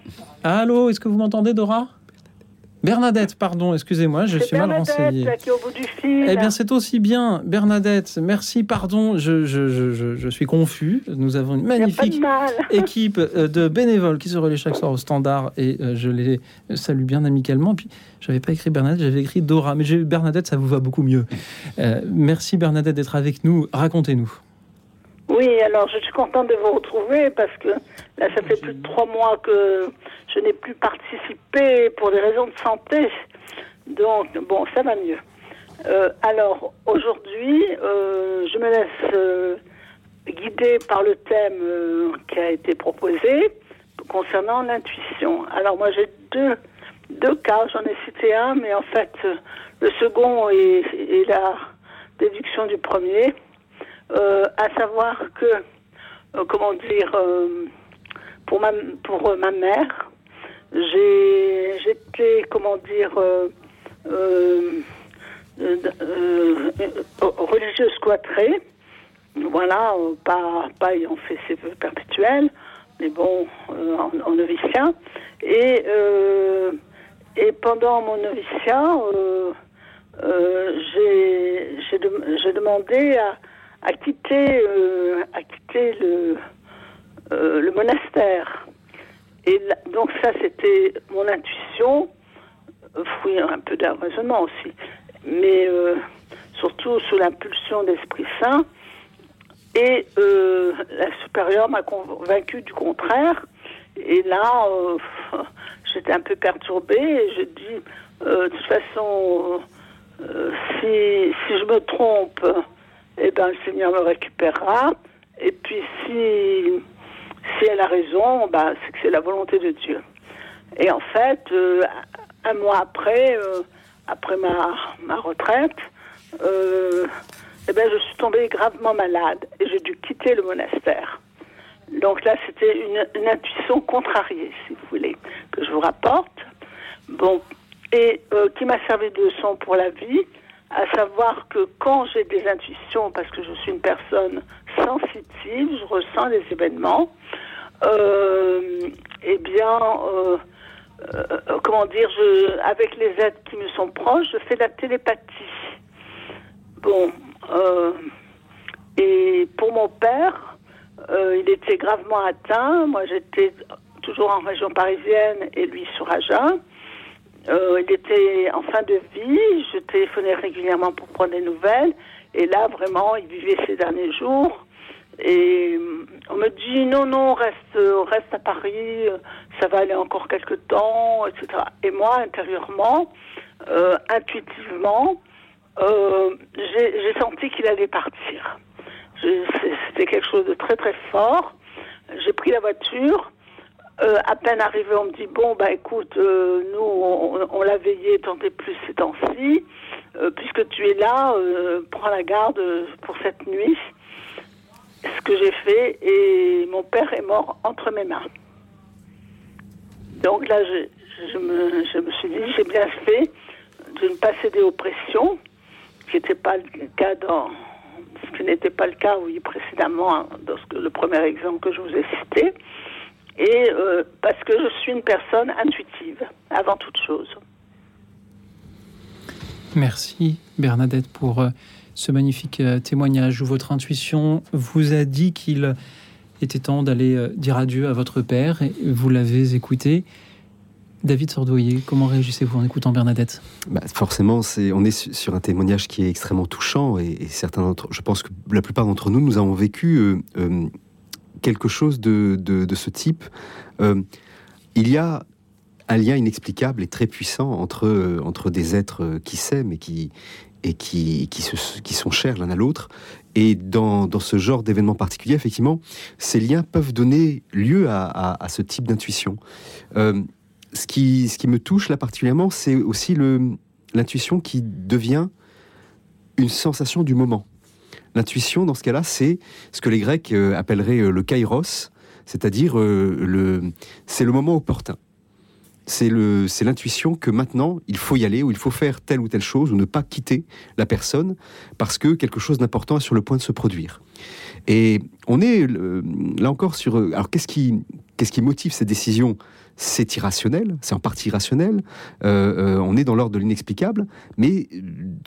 Allô, est-ce que vous m'entendez Dora? Bernadette, pardon, excusez-moi, je suis mal renseigné. là, qui est au bout du fil. Eh bien, c'est aussi bien, Bernadette. Merci, pardon, je, je, je, je, suis confus. Nous avons une de magnifique équipe euh, de bénévoles qui se relaient chaque soir au standard et euh, je les salue bien amicalement. Puis, j'avais pas écrit Bernadette, j'avais écrit Dora, mais j'ai Bernadette, ça vous va beaucoup mieux. Euh, merci Bernadette d'être avec nous. Racontez-nous. Oui, alors je suis contente de vous retrouver parce que là, ça fait plus de trois mois que je n'ai plus participé pour des raisons de santé. Donc, bon, ça va mieux. Euh, alors, aujourd'hui, euh, je me laisse euh, guider par le thème qui a été proposé concernant l'intuition. Alors, moi, j'ai deux, deux cas. J'en ai cité un, mais en fait, le second est, est la déduction du premier. Euh, à savoir que, euh, comment dire, euh, pour ma, pour ma mère, j'ai, j'étais, comment dire, religieuse cloîtrée. Voilà, pas, pas ayant fait ses vœux perpétuels, mais bon, en, noviciat. Et, et pendant mon noviciat, euh, j'ai demandé à, à quitter, euh, à quitter le, euh, monastère. Et donc ça, c'était mon intuition, oui, un peu d'un raisonnement aussi, mais euh, surtout sous l'impulsion d'Esprit Saint. Et la supérieure m'a convaincu du contraire. Et là, j'étais un peu perturbée et je dis, de toute façon, si, si je me trompe, eh ben, le Seigneur me récupérera. Et puis si, si elle a raison, bah, c'est que c'est la volonté de Dieu. Et en fait, euh, un mois après, euh, après ma, ma retraite, euh, eh ben, je suis tombée gravement malade et j'ai dû quitter le monastère. Donc là, c'était une, une intuition contrariée, si vous voulez, que je vous rapporte. Bon, et qui m'a servi de leçon pour la vie, à savoir que quand j'ai des intuitions, parce que je suis une personne sensitive, je ressens les événements, euh, eh bien, euh, euh, comment dire, je, avec les êtres qui me sont proches, je fais de la télépathie. Bon, euh, et pour mon père, euh, il était gravement atteint. Moi, j'étais toujours en région parisienne et lui sur Agen. Euh, il était en fin de vie. Je téléphonais régulièrement pour prendre des nouvelles. Et là, vraiment, il vivait ses derniers jours. Et euh, on me dit non, non, reste, reste à Paris, euh, ça va aller encore quelques temps, etc. Et moi, intérieurement, euh, intuitivement, euh, j'ai senti qu'il allait partir. C'était quelque chose de très très fort. J'ai pris la voiture. Euh, à peine arrivé, on me dit bon bah écoute, euh, nous on, on l'a veillé tant et plus ces temps-ci. Euh, puisque tu es là, euh, prends la garde pour cette nuit. Ce que j'ai fait et mon père est mort entre mes mains. Donc là, je, je me, je me suis dit j'ai bien fait de ne pas céder aux pressions, qui n'était pas le cas dans ce qui n'était pas le cas oui précédemment hein, dans ce le premier exemple que je vous ai cité. Et euh, parce que je suis une personne intuitive, avant toute chose. Merci Bernadette pour euh, ce magnifique euh, témoignage où votre intuition vous a dit qu'il était temps d'aller dire adieu à votre père et vous l'avez écouté. David Sordoyer, comment réagissez-vous en écoutant Bernadette? Bah, forcément, c'est, on est su- sur un témoignage qui est extrêmement touchant et, et certains d'entre, je pense que la plupart d'entre nous, nous avons vécu euh, euh, quelque chose de, de, ce type. Euh, il y a un lien inexplicable et très puissant entre, euh, entre des êtres euh, qui s'aiment et qui, et qui, qui, sont chers l'un à l'autre. Et dans, dans ce genre d'événement particulier, effectivement, ces liens peuvent donner lieu à, à- ce type d'intuition. Ce, qui, ce qui me touche là particulièrement, c'est aussi l'intuition qui devient une sensation du moment. L'intuition, dans ce cas-là, c'est ce que les Grecs euh, appelleraient euh, le kairos, c'est-à-dire euh, c'est le moment opportun. C'est, l'intuition que maintenant, il faut y aller, ou il faut faire telle ou telle chose, ou ne pas quitter la personne, parce que quelque chose d'important est sur le point de se produire. Et on est là encore sur... Alors qu'est-ce qui, qu'est-ce qui motive ces décisions C'est irrationnel, c'est en partie irrationnel, euh, euh, on est dans l'ordre de l'inexplicable, mais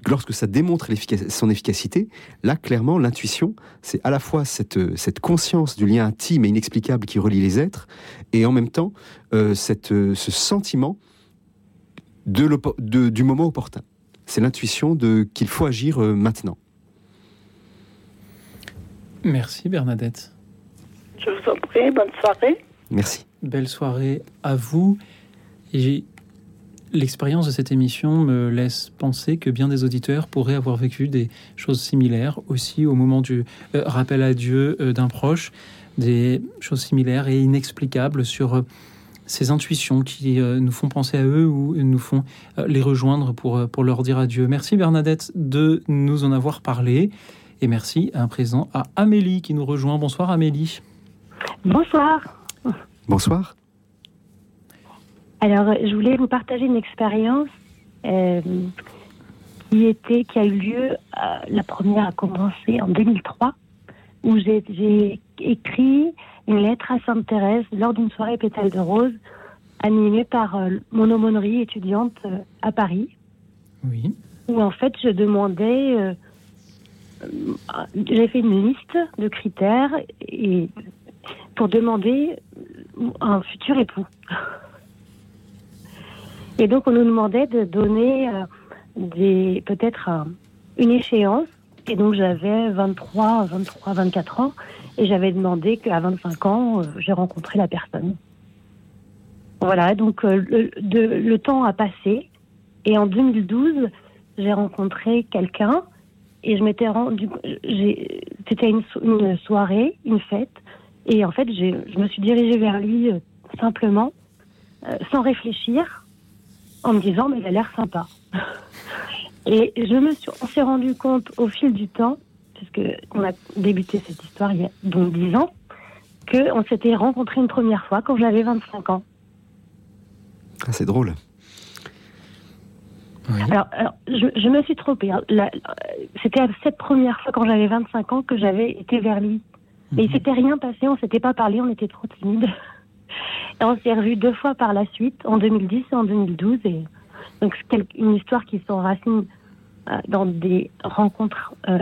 lorsque ça démontre son efficacité, là clairement l'intuition, c'est à la fois cette, cette conscience du lien intime et inexplicable qui relie les êtres, et en même temps euh, cette, euh, ce sentiment de du moment opportun. C'est l'intuition de qu'il faut agir euh, maintenant. Merci Bernadette. Je vous en prie, bonne soirée. Merci. Belle soirée à vous. Et l'expérience de cette émission me laisse penser que bien des auditeurs pourraient avoir vécu des choses similaires aussi au moment du euh, rappel à Dieu euh, d'un proche, des choses similaires et inexplicables sur euh, ces intuitions qui nous font penser à eux ou nous font les rejoindre pour, pour leur dire adieu. Merci Bernadette de nous en avoir parlé. Et merci à présent à Amélie qui nous rejoint. Bonsoir Amélie. Bonsoir. Bonsoir. Alors, je voulais vous partager une expérience euh, qui était, qui a eu lieu. euh, la première a commencé en 2003, où j'ai- écrit une lettre à Sainte Thérèse lors d'une soirée pétale de rose animée par euh, mon aumônerie étudiante à Paris, Oui. où en fait je demandais. j'ai fait une liste de critères et pour demander un futur époux. Et donc, on nous demandait de donner euh, peut-être un- une échéance. Et donc, j'avais 23, 23, 24 ans. Et j'avais demandé qu'à 25 ans, euh, j'ai rencontré la personne. Voilà, donc euh, le, temps a passé. Et en 2012, j'ai rencontré quelqu'un. Et je m'étais rendu. C'était une soirée, une fête. Et en fait, je me suis dirigée vers lui euh, simplement, euh, sans réfléchir, en me disant, mais il a l'air sympa. Et je me suis, on s'est rendu compte au fil du temps, puisque on a débuté cette histoire il y a donc 10 ans, qu'on s'était rencontrés une première fois quand j'avais 25 ans. Ah, c'est drôle. Oui. Alors, alors, je, je me suis trompée. hein. C'était cette première fois quand j'avais 25 ans que j'avais été vers lui. Mais il Mhm. s'était rien passé, on s'était pas parlé, on était trop timides. Et on s'est revus deux fois par la suite, en 2010 et en 2012. Et donc une histoire qui s'enracine euh, dans des rencontres, euh,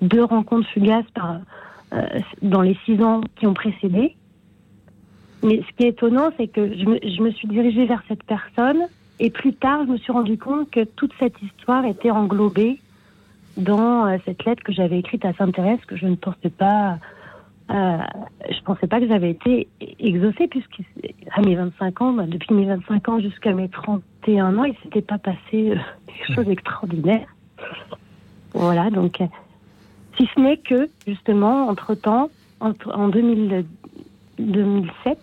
deux rencontres fugaces par, euh, dans les six ans qui ont précédé. Mais ce qui est étonnant, c'est que je me, je me suis dirigée vers cette personne et plus tard, je me suis rendu compte que toute cette histoire était englobée dans euh, cette lettre que j'avais écrite à Sainte Thérèse, que je ne pensais pas, euh, je pensais pas que j'avais été exaucée, puisque à mes 25 ans, bah, depuis mes 25 ans jusqu'à mes 31 ans, il s'était pas passé euh, des choses extraordinaires. Voilà, donc, euh, si ce n'est que, justement, entre-temps, entre, en 2000 2007,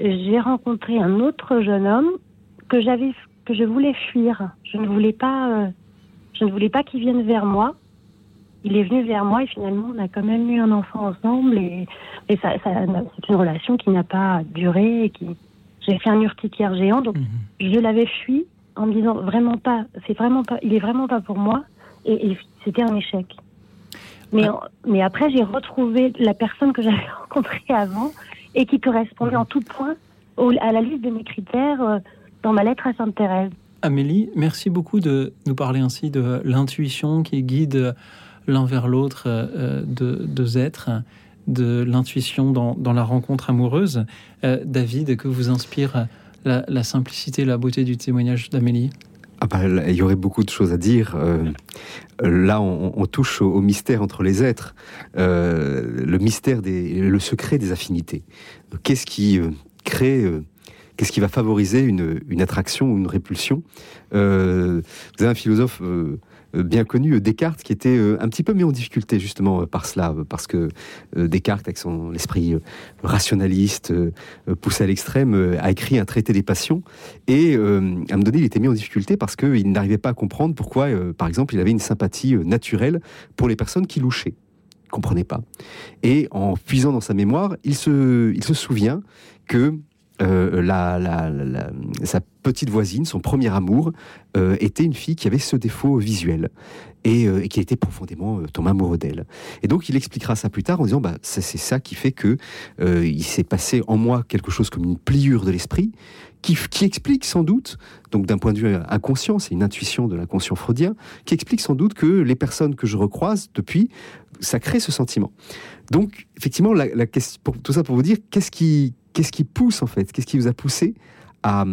j'ai rencontré un autre jeune homme que j'avais que je voulais fuir. Je ne voulais pas euh, je ne voulais pas qu'il vienne vers moi. Il est venu vers moi et finalement on a quand même eu un enfant ensemble et, et ça, ça c'est une relation qui n'a pas duré et qui j'ai fait un urticaire géant donc Mhm. je l'avais fui en me disant vraiment pas c'est vraiment pas il est vraiment pas pour moi et, et c'était un échec. Mais, Ah. mais après, j'ai retrouvé la personne que j'avais rencontrée avant et qui correspondait en tout point au- à la liste de mes critères euh, dans ma lettre à Sainte-Thérèse. Amélie, merci beaucoup de nous parler ainsi de l'intuition qui guide l'un vers l'autre euh, de deux êtres, de l'intuition dans, la rencontre amoureuse. Euh, David, que vous inspire la, la simplicité, la beauté du témoignage d'Amélie? Ah bah, il y aurait beaucoup de choses à dire. Euh, là, on, touche au, mystère entre les êtres, Euh, le mystère des, le secret des affinités. Qu'est-ce qui euh, crée, euh, qu'est-ce qui va favoriser une, attraction ou une répulsion? Euh, Vous avez un philosophe euh, euh, bien connu, euh, Descartes, qui était euh, un petit peu mis en difficulté justement euh, par cela, euh, parce que euh, Descartes, avec son esprit euh, rationaliste, euh, euh, poussé à l'extrême, euh, a écrit un traité des passions. Et euh, à un moment il était mis en difficulté parce qu'il n'arrivait pas à comprendre pourquoi, euh, par exemple, il avait une sympathie euh, naturelle pour les personnes qui louchaient. Comprenait pas. Et en puisant dans sa mémoire, il se, il se souvient que euh, la, la- la- sa petite voisine, son premier amour, euh, était une fille qui avait ce défaut visuel et, euh, qui était profondément tombé amoureux d'elle. Et donc il expliquera ça plus tard en disant bah, c'est ça qui fait que il s'est passé en moi quelque chose comme une pliure de l'esprit qui, qui explique sans doute, donc d'un point de vue inconscient, c'est une intuition de l'inconscient freudien, qui explique sans doute que les personnes que je recroise depuis, ça crée ce sentiment. Donc effectivement, la, la question, pour, tout ça pour vous dire, qu'est-ce qui, qu'est-ce qui pousse en fait? Qu'est-ce qui vous a poussé à,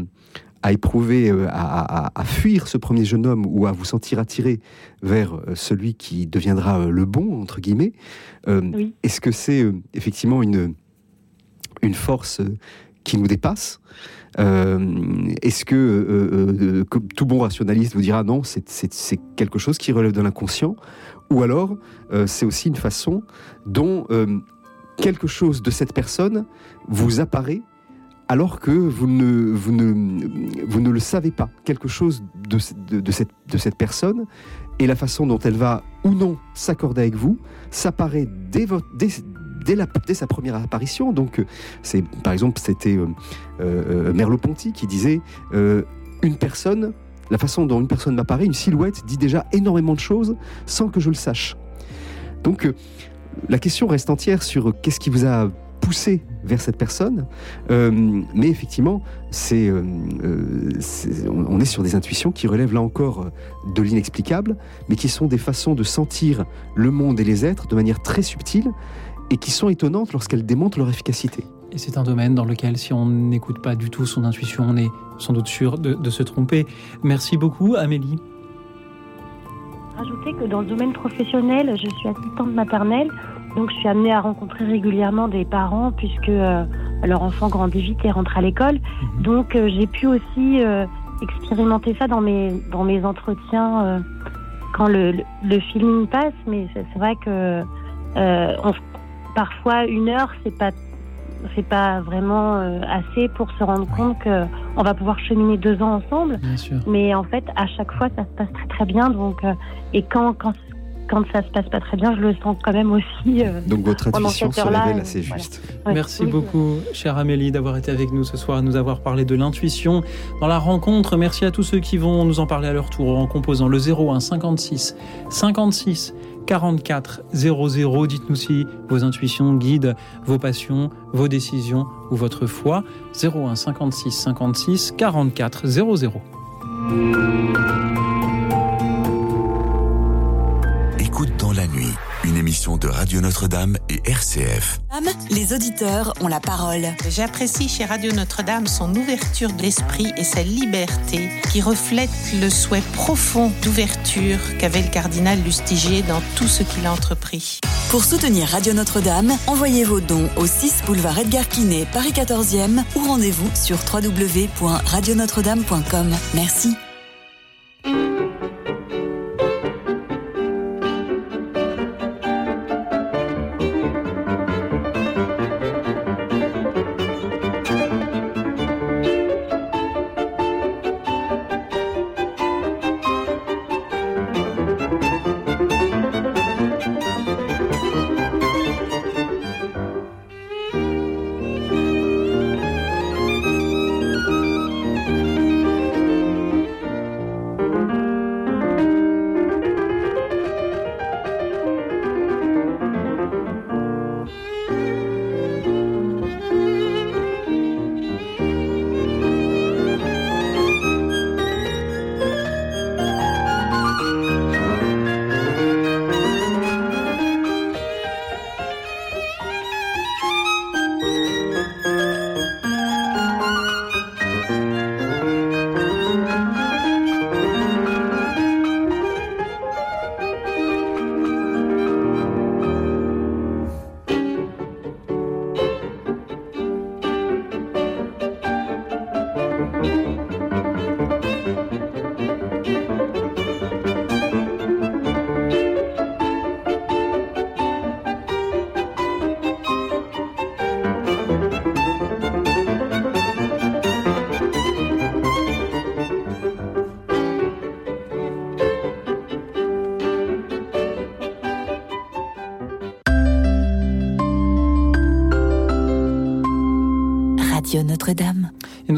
à éprouver, euh, à, à- à fuir ce premier jeune homme ou à vous sentir attiré vers euh, celui qui deviendra euh, le bon, entre guillemets? Euh, Oui. Est-ce que c'est effectivement une, une force qui nous dépasse? Euh, Est-ce que, euh, euh, tout bon rationaliste vous dira non, c'est quelque chose qui relève de l'inconscient? Ou alors, euh, c'est aussi une façon dont euh, quelque chose de cette personne vous apparaît alors que vous ne, vous ne, vous ne le savez pas. Quelque chose de, de, cette, de cette personne et la façon dont elle va ou non s'accorder avec vous s'apparaît dès, votre- dès, dès, la, dès sa première apparition. Donc, c'est par exemple, c'était Merleau-Ponty qui disait une personne, la façon dont une personne m'apparaît, une silhouette, dit déjà énormément de choses sans que je le sache. Donc, la question reste entière sur qu'est-ce qui vous a poussé vers cette personne. Euh, mais effectivement, euh, euh, c'est, on est sur des intuitions qui relèvent là encore de l'inexplicable, mais qui sont des façons de sentir le monde et les êtres de manière très subtile et qui sont étonnantes lorsqu'elles démontrent leur efficacité. Et c'est un domaine dans lequel, si on n'écoute pas du tout son intuition, on est sans doute sûr de, de se tromper. Merci beaucoup, Amélie. Rajouter que dans le domaine professionnel, je suis assistante maternelle donc je suis amenée à rencontrer régulièrement des parents puisque euh, leur enfant grandit vite et rentre à l'école. Mhm. Donc euh, j'ai pu aussi euh, expérimenter ça dans mes dans mes entretiens quand le, le, feeling passe. Mais c'est vrai que parfois une heure c'est pas c'est pas vraiment assez pour se rendre compte que on va pouvoir cheminer deux ans ensemble. Mais en fait, à chaque fois, ça se passe très très bien. Donc, et quand quand quand ça se passe pas très bien, je le sens quand même aussi. Euh, Donc votre intuition se révèle assez juste. Merci beaucoup, chère Amélie, d'avoir été avec nous ce soir, nous avoir parlé de l'intuition dans la rencontre. Merci à tous ceux qui vont nous en parler à leur tour en composant le 01 56 56 44 00. Dites-nous si vos intuitions guident vos passions, vos décisions ou votre foi. 01 56 56 44 00. Une émission de Radio Notre-Dame et RCF. Les auditeurs ont la parole. J'apprécie chez Radio Notre-Dame son ouverture d'esprit et sa liberté qui reflète le souhait profond d'ouverture qu'avait le cardinal Lustiger dans tout ce qu'il a entrepris. Pour soutenir Radio Notre-Dame, envoyez vos dons au 6 boulevard Edgar Quinet, Paris 14e ou rendez-vous sur www.radionotre-dame.com. Merci.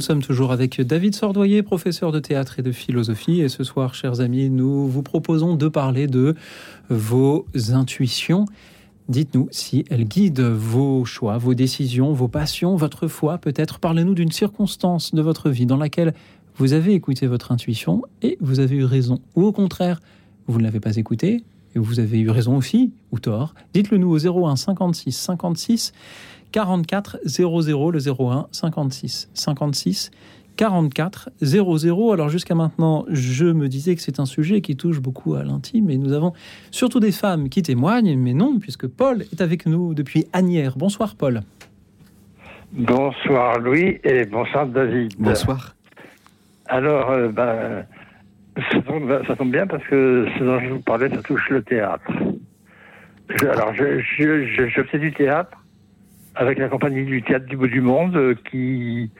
Sommes toujours avec David Sordoyer, professeur de théâtre et de philosophie. Et ce soir, chers amis, nous vous proposons de parler de vos intuitions. Dites-nous si elles guident vos choix, vos décisions, vos passions, votre foi. Peut-être parlez-nous d'une circonstance de votre vie dans laquelle vous avez écouté votre intuition et vous avez eu raison. Ou au contraire, vous ne l'avez pas écouté et vous avez eu raison aussi ou tort. Dites-le nous au 01 56 56 44 00 le 01 56 56 44 00. Alors jusqu'à maintenant, je me disais que c'est un sujet qui touche beaucoup à l'intime et nous avons surtout des femmes qui témoignent, mais non, puisque Paul est avec nous depuis Agnières. Bonsoir Paul. Bonsoir Louis et bonsoir David. Bonsoir. Alors, euh, ben, ça, tombe, bien parce que ce dont je vous parlais, ça touche le théâtre. alors, je, je fais du théâtre avec la compagnie du théâtre du bout du monde euh, qui,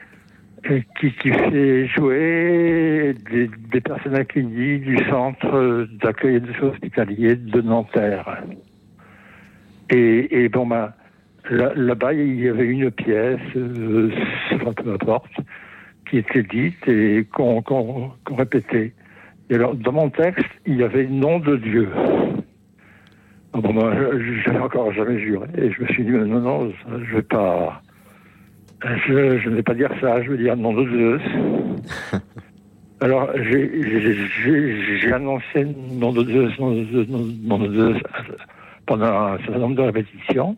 euh, qui, qui fait jouer des, personnes accueillies du centre d'accueil et de soins hospitaliers de Nanterre. Et, et bon, ben, là-bas, il y avait une pièce, euh, peu importe, qui était dite et qu'on répétait. Et alors, dans mon texte, il y avait nom de Dieu. Ah bon, moi, j'avais encore jamais juré. Et je me suis dit, non, non, je vais pas. Je, ne vais pas dire ça, je vais dire nom de Zeus. Alors, j'ai annoncé nom de Zeus, nom de Zeus, nom de Zeus pendant un certain nombre de répétitions.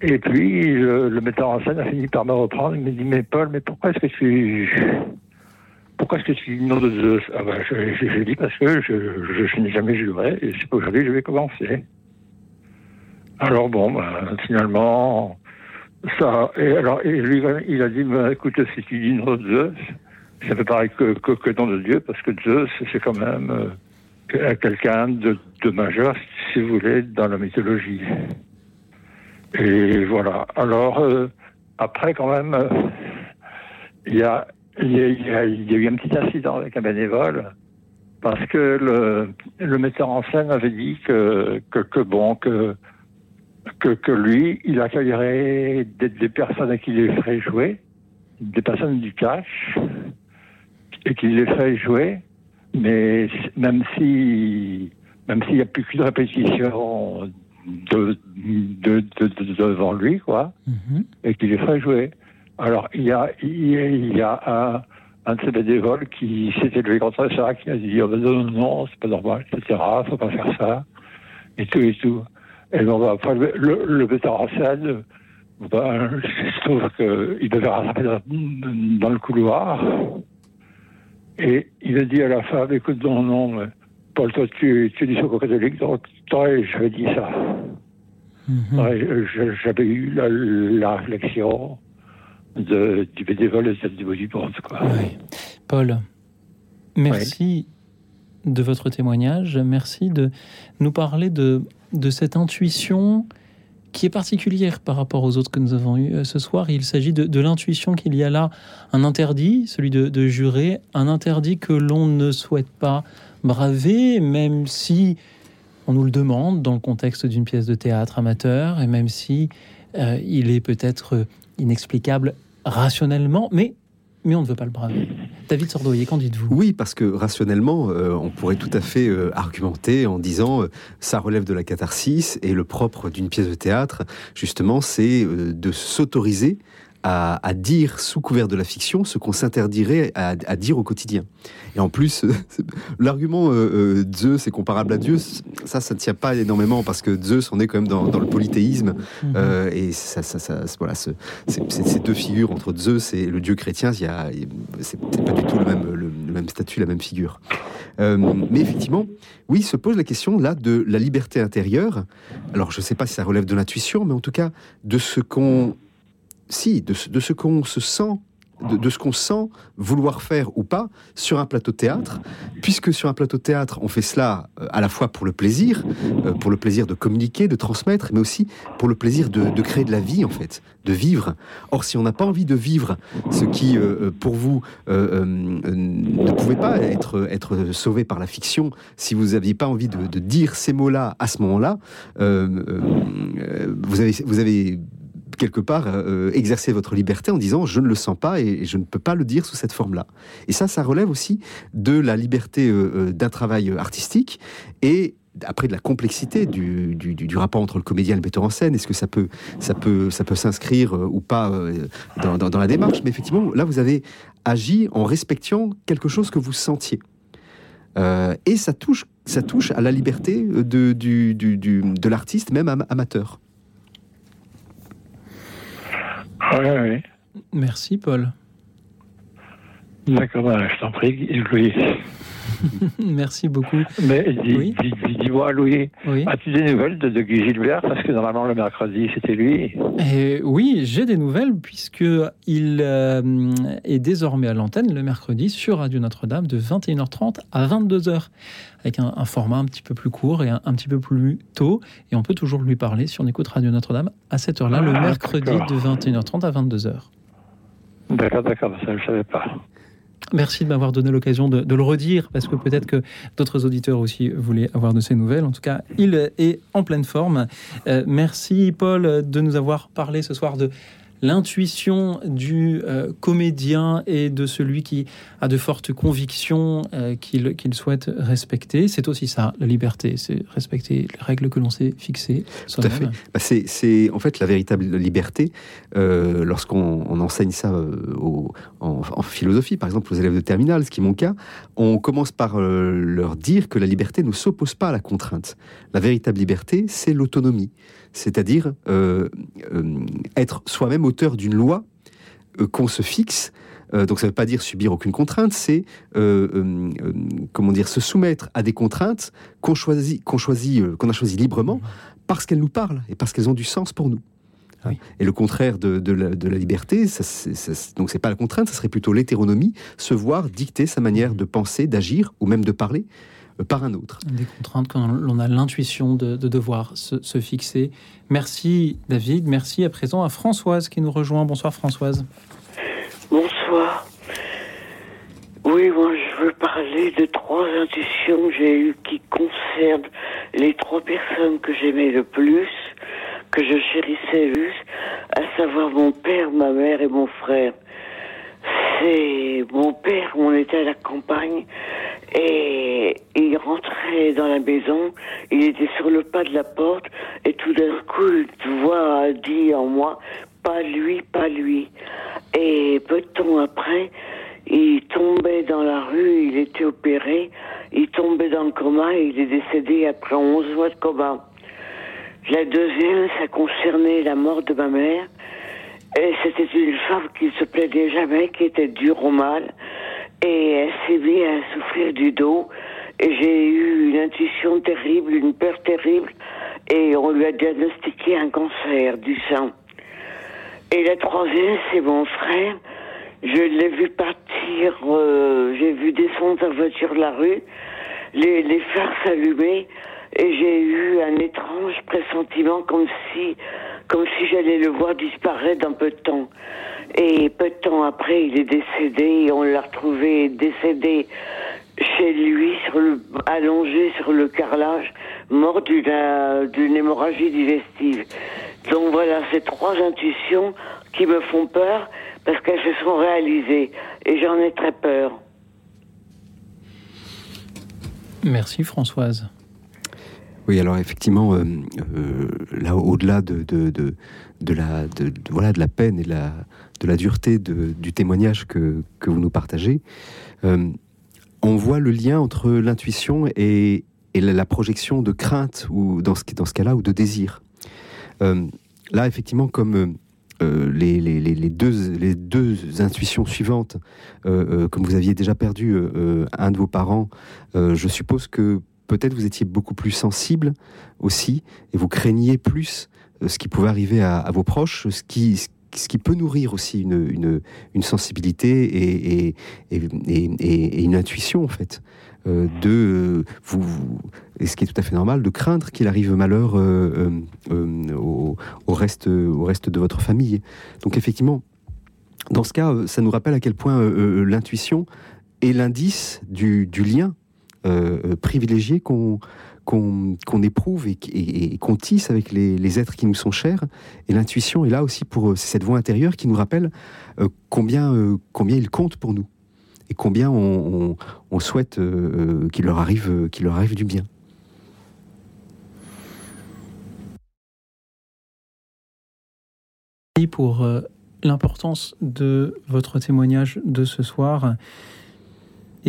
Et puis, le, metteur en scène a fini par me reprendre. Il me dit, mais Paul, mais pourquoi est-ce que tu... Pourquoi est-ce que tu dis nom de Zeus ah ben, J'ai dit parce que je, je, n'ai jamais juré et c'est aujourd'hui que je vais commencer. Alors bon, ben, finalement, ça... Et alors, et lui, il a dit, ben, écoute, si tu dis nom de Zeus, ça fait pareil que, que, que nom de Dieu, parce que Zeus, c'est quand même euh, quelqu'un de, de majeur, si vous voulez, dans la mythologie. Et voilà. Alors, euh, après, quand même, euh, il y, a, y, a, y, a, eu un petit incident avec un bénévole, parce que le, le metteur en scène avait dit que, que, que bon, que, que, que, lui, il accueillerait des, des personnes à qui il les ferait jouer, des personnes du cash, et qu'il les ferait jouer, mais même si même s'il n'y a plus qu'une répétition de, de, de, devant lui, quoi, mhm. et qu'il les ferait jouer. Alors, il y a, il y a un, un de ces bénévoles qui s'est élevé contre ça, qui a dit oh, ben non, non, c'est pas normal, etc., faut pas faire ça, et tout, et tout. Et donc, après, le, le, le metteur en scène, ben, je trouve qu'il devait rattraper dans, dans, le couloir, et il a dit à la femme, écoute, non, non, Paul, toi, tu, tu es du secours catholique, donc toi, j'avais dit ça. Mhm. j'avais eu la, réflexion de, du bénévole et du du quoi. Paul, merci de votre témoignage. Merci de nous parler de, de cette intuition qui est particulière par rapport aux autres que nous avons eus euh, ce soir. Il s'agit de, de l'intuition qu'il y a là un interdit, celui de, de jurer, un interdit que l'on ne souhaite pas braver, même si on nous le demande dans le contexte d'une pièce de théâtre amateur, et même si euh, il est peut-être inexplicable rationnellement, mais mais on ne veut pas le braver. David Sordoyer, qu'en dites-vous? Oui, parce que rationnellement, euh, on pourrait tout à fait euh, argumenter en disant ça relève de la catharsis et le propre d'une pièce de théâtre, justement, c'est de s'autoriser à, dire sous couvert de la fiction ce qu'on s'interdirait à, dire au quotidien. Et en plus, l'argument euh, euh, Zeus est comparable à Dieu, ça, ça ne tient pas énormément parce que Zeus, on est quand même dans, le polythéisme mhm. euh, et ça, ça, voilà, ces deux figures entre Zeus et le Dieu chrétien, il y a, c'est pas du tout le même, le, même statut, la même figure. mais effectivement, oui, se pose la question là de la liberté intérieure. Alors, je ne sais pas si ça relève de l'intuition, mais en tout cas de ce qu'on si, de, ce qu'on se sent de, ce qu'on sent vouloir faire ou pas sur un plateau théâtre, puisque sur un plateau théâtre, on fait cela euh, à la fois pour le plaisir, euh, pour le plaisir de communiquer, de transmettre, mais aussi pour le plaisir de, créer de la vie, en fait, de vivre. Or, si on n'a pas envie de vivre ce qui, euh, pour vous, ne pouvait pas être, être sauvé par la fiction, si vous n'aviez pas envie de, de dire ces mots-là à ce moment-là, vous avez, vous avez quelque part euh, exercer votre liberté en disant je ne le sens pas et, je ne peux pas le dire sous cette forme-là. Et ça, ça relève aussi de la liberté euh, euh, d'un travail artistique et après de la complexité du, du, rapport entre le comédien et le metteur en scène, est-ce que ça peut, ça peut, ça peut s'inscrire ou pas dans, la démarche? Mais effectivement, là, vous avez agi en respectant quelque chose que vous sentiez. et ça touche, ça touche à la liberté de, du, de l'artiste, même amateur. Oui, oui. Merci, Paul. D'accord, bah, je t'en prie, Louis. Merci beaucoup. Mais dis-moi, Louis, as-tu des nouvelles de, Guy Gilbert? Parce que normalement, le mercredi, c'était lui. Et oui, j'ai des nouvelles, puisqu'il euh, est désormais à l'antenne le mercredi sur Radio Notre-Dame de 21h30 à 22h, avec un, format un petit peu plus court et un, petit peu plus tôt. Et on peut toujours lui parler si on écoute Radio Notre-Dame à cette heure-là, le ah, mercredi de 21h30 à 22h. D'accord, d'accord, ça je ne savais pas. Merci de m'avoir donné l'occasion de, le redire, parce que peut-être que d'autres auditeurs aussi voulaient avoir de ces nouvelles. En tout cas, il est en pleine forme. Euh, merci Paul de nous avoir parlé ce soir de l'intuition du euh, comédien et de celui qui a de fortes convictions euh, qu'il souhaite respecter. C'est aussi ça, la liberté, c'est respecter les règles que l'on s'est fixées. Tout à fait. Bah, c'est en fait la véritable liberté. Euh, lorsqu'on enseigne ça en, en, philosophie, par exemple aux élèves de terminale, ce qui est mon cas, on commence par leur dire que la liberté ne s'oppose pas à la contrainte. La véritable liberté, c'est l'autonomie c'est-à-dire euh, euh, être soi-même auteur d'une loi euh, qu'on se fixe. donc ça ne veut pas dire subir aucune contrainte, c'est comment dire se soumettre à des contraintes qu'on choisit, qu'on choisit, qu'on a choisi librement parce qu'elles nous parlent et parce qu'elles ont du sens pour nous. Et le contraire de, la, liberté, ça, donc c'est pas la contrainte, ça serait plutôt l'hétéronomie, se voir dicter sa manière de penser, d'agir ou même de parler par un autre. Des contraintes quand l'on a l'intuition de, devoir se, fixer. Merci David, merci à présent à Françoise qui nous rejoint. Bonsoir Françoise. Bonsoir. Oui, moi je veux parler de trois intuitions que j'ai eues qui concernent les trois personnes que j'aimais le plus, que je chérissais le plus, à savoir mon père, ma mère et mon frère. C'est mon père, on était à la campagne, et il rentrait dans la maison, il était sur le pas de la porte, et tout d'un coup, une voix a dit en moi, pas lui, pas lui. Et peu de temps après, il tombait dans la rue, il était opéré, il tombait dans le coma il est décédé après 11 mois de coma. La deuxième, ça concernait la mort de ma mère. C'était une femme qui ne se plaignait jamais, qui était dure au mal. Et elle s'est mise à souffrir du dos. Et j'ai eu une intuition terrible, une peur terrible. Et on lui a diagnostiqué un cancer du sein. Et la troisième, c'est mon frère. Je l'ai vu partir, euh, j'ai vu descendre sa voiture de la rue, les, les phares s'allumer, et j'ai eu un étrange pressentiment comme si, comme si j'allais le voir disparaître dans peu de temps. Et peu de temps après, il est décédé et on l'a retrouvé décédé chez lui, allongé sur le carrelage, mort d'une hémorragie digestive. Donc voilà, ces trois intuitions qui me font peur parce qu'elles se sont réalisées et j'en ai très peur. Merci Françoise. Oui, alors effectivement, euh, euh, là, au-delà de, de, de, la, voilà, de la peine et la, de la dureté du témoignage que, que, vous nous partagez, euh, on voit le lien entre l'intuition et, et, la projection de crainte, ou dans ce, dans ce cas-là, ou de désir. là, effectivement, comme les, les, les, deux, les deux intuitions suivantes, comme vous aviez déjà perdu un de vos parents, je suppose que peut-être vous étiez beaucoup plus sensible aussi, et vous craigniez plus euh, ce qui pouvait arriver à, vos proches, ce qui, ce qui peut nourrir aussi une, une, sensibilité et, et, une intuition, en fait, euh, de vous, et ce qui est tout à fait normal, de craindre qu'il arrive malheur euh, au, reste, au reste de votre famille. Donc, effectivement, dans ce cas, ça nous rappelle à quel point l'intuition est l'indice du, du lien euh, euh, privilégié qu'on qu'on éprouve et, qu'on tisse avec les, êtres qui nous sont chers. Et l'intuition est là aussi pour cette voix intérieure qui nous rappelle euh, combien, combien il compte pour nous et combien on, souhaite qu'il leur, arrive, qu'il leur arrive du bien. Pour l'importance de votre témoignage de ce soir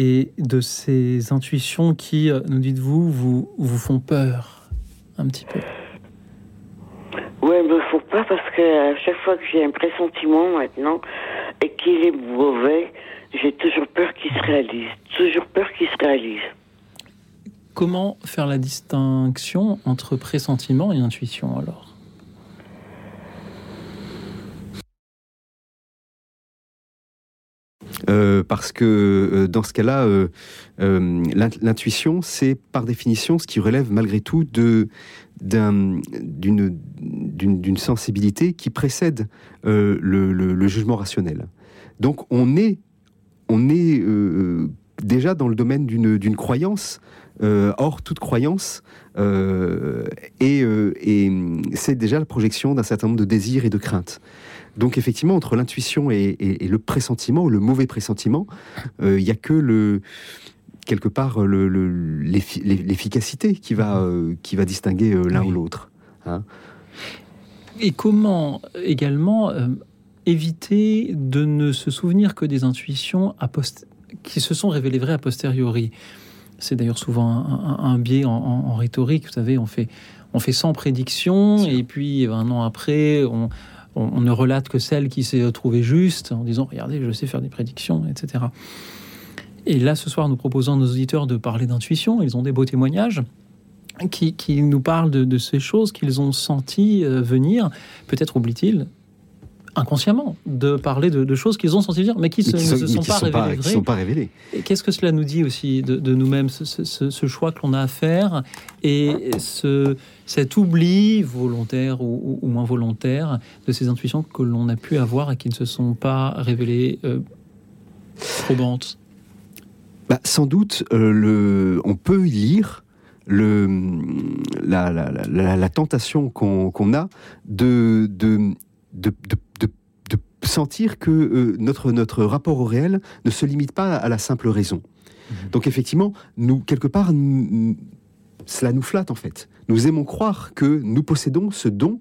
et de ces intuitions qui, euh, nous dites-vous, vous, vous font peur un petit peu Oui, il me faut pas parce que à chaque fois que j'ai un pressentiment maintenant et qu'il est mauvais, j'ai toujours peur qu'il se réalise. Toujours peur qu'il se réalise. Comment faire la distinction entre pressentiment et intuition alors? Euh, parce que euh, dans ce cas-là, euh, l'intuition, c'est par définition ce qui relève malgré tout d'une sensibilité qui précède le, jugement rationnel. Donc on est on est déjà dans le domaine d'une croyance. hors toute croyance, et, c'est déjà la projection d'un certain nombre de désirs et de craintes. Donc effectivement, entre l'intuition et, le pressentiment, ou le mauvais pressentiment, il n'y a que le, quelque part l'efficacité qui, va, qui va distinguer l'un ou l'autre. Hein. Et comment également euh, éviter de ne se souvenir que des intuitions qui se sont révélées vraies a posteriori? C'est d'ailleurs souvent un, biais en, rhétorique. Vous savez, on fait, on fait 100 prédictions et puis un an après, on, on, ne relate que celle qui s'est trouvée juste en disant Regardez, je sais faire des prédictions, etc. Et là, ce soir, nous proposons à nos auditeurs de parler d'intuition. Ils ont des beaux témoignages qui, nous parlent de, ces choses qu'ils ont senties euh, venir. Peut-être oublient-ils inconsciemment de parler de, choses qu'ils ont senti dire, mais qui, ne se sont, pas, révélées sont pas révélées. Et qu'est-ce que cela nous dit aussi de, nous-mêmes, ce, choix que l'on a à faire et ce, cet oubli volontaire ou, moins volontaire de ces intuitions que l'on a pu avoir et qui ne se sont pas révélées euh, probantes? Bah, Sans doute, euh, le, on peut y lire le, la, la, tentation qu'on a de, de, de, sentir que euh, notre, notre rapport au réel ne se limite pas à la simple raison. Mhm. Donc effectivement, nous, quelque part, cela nous flatte en fait. Nous aimons croire que nous possédons ce don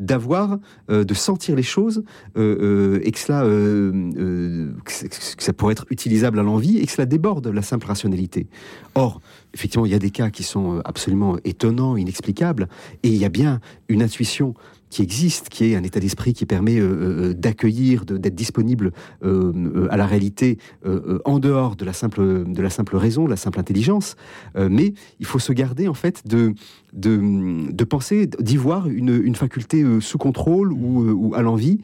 d'avoir, euh, de sentir les choses, euh, euh, et que cela, que ça pourrait être utilisable à l'envie, et que cela déborde la simple rationalité. Or, effectivement, il y a des cas qui sont absolument étonnants, inexplicables, et il y a bien une intuition qui existe, qui est un état d'esprit qui permet euh, euh, d'accueillir, d'être disponible euh, à la réalité en dehors de la simple de la simple raison, de la simple intelligence. mais il faut se garder en fait de de, penser, d'y voir une, une faculté sous contrôle ou, ou à l'envie.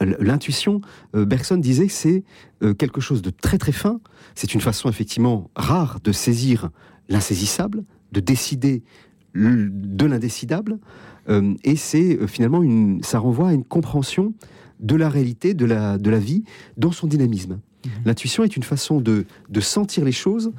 L'intuition, Bergson disait, c'est quelque chose de très très fin. C'est une façon effectivement rare de saisir l'insaisissable, de décider de l'indécidable, euh, et c'est euh, finalement une, ça renvoie à une compréhension de la réalité, de la, de la vie, dans son dynamisme. Mhm. L'intuition est une façon de, de sentir les choses,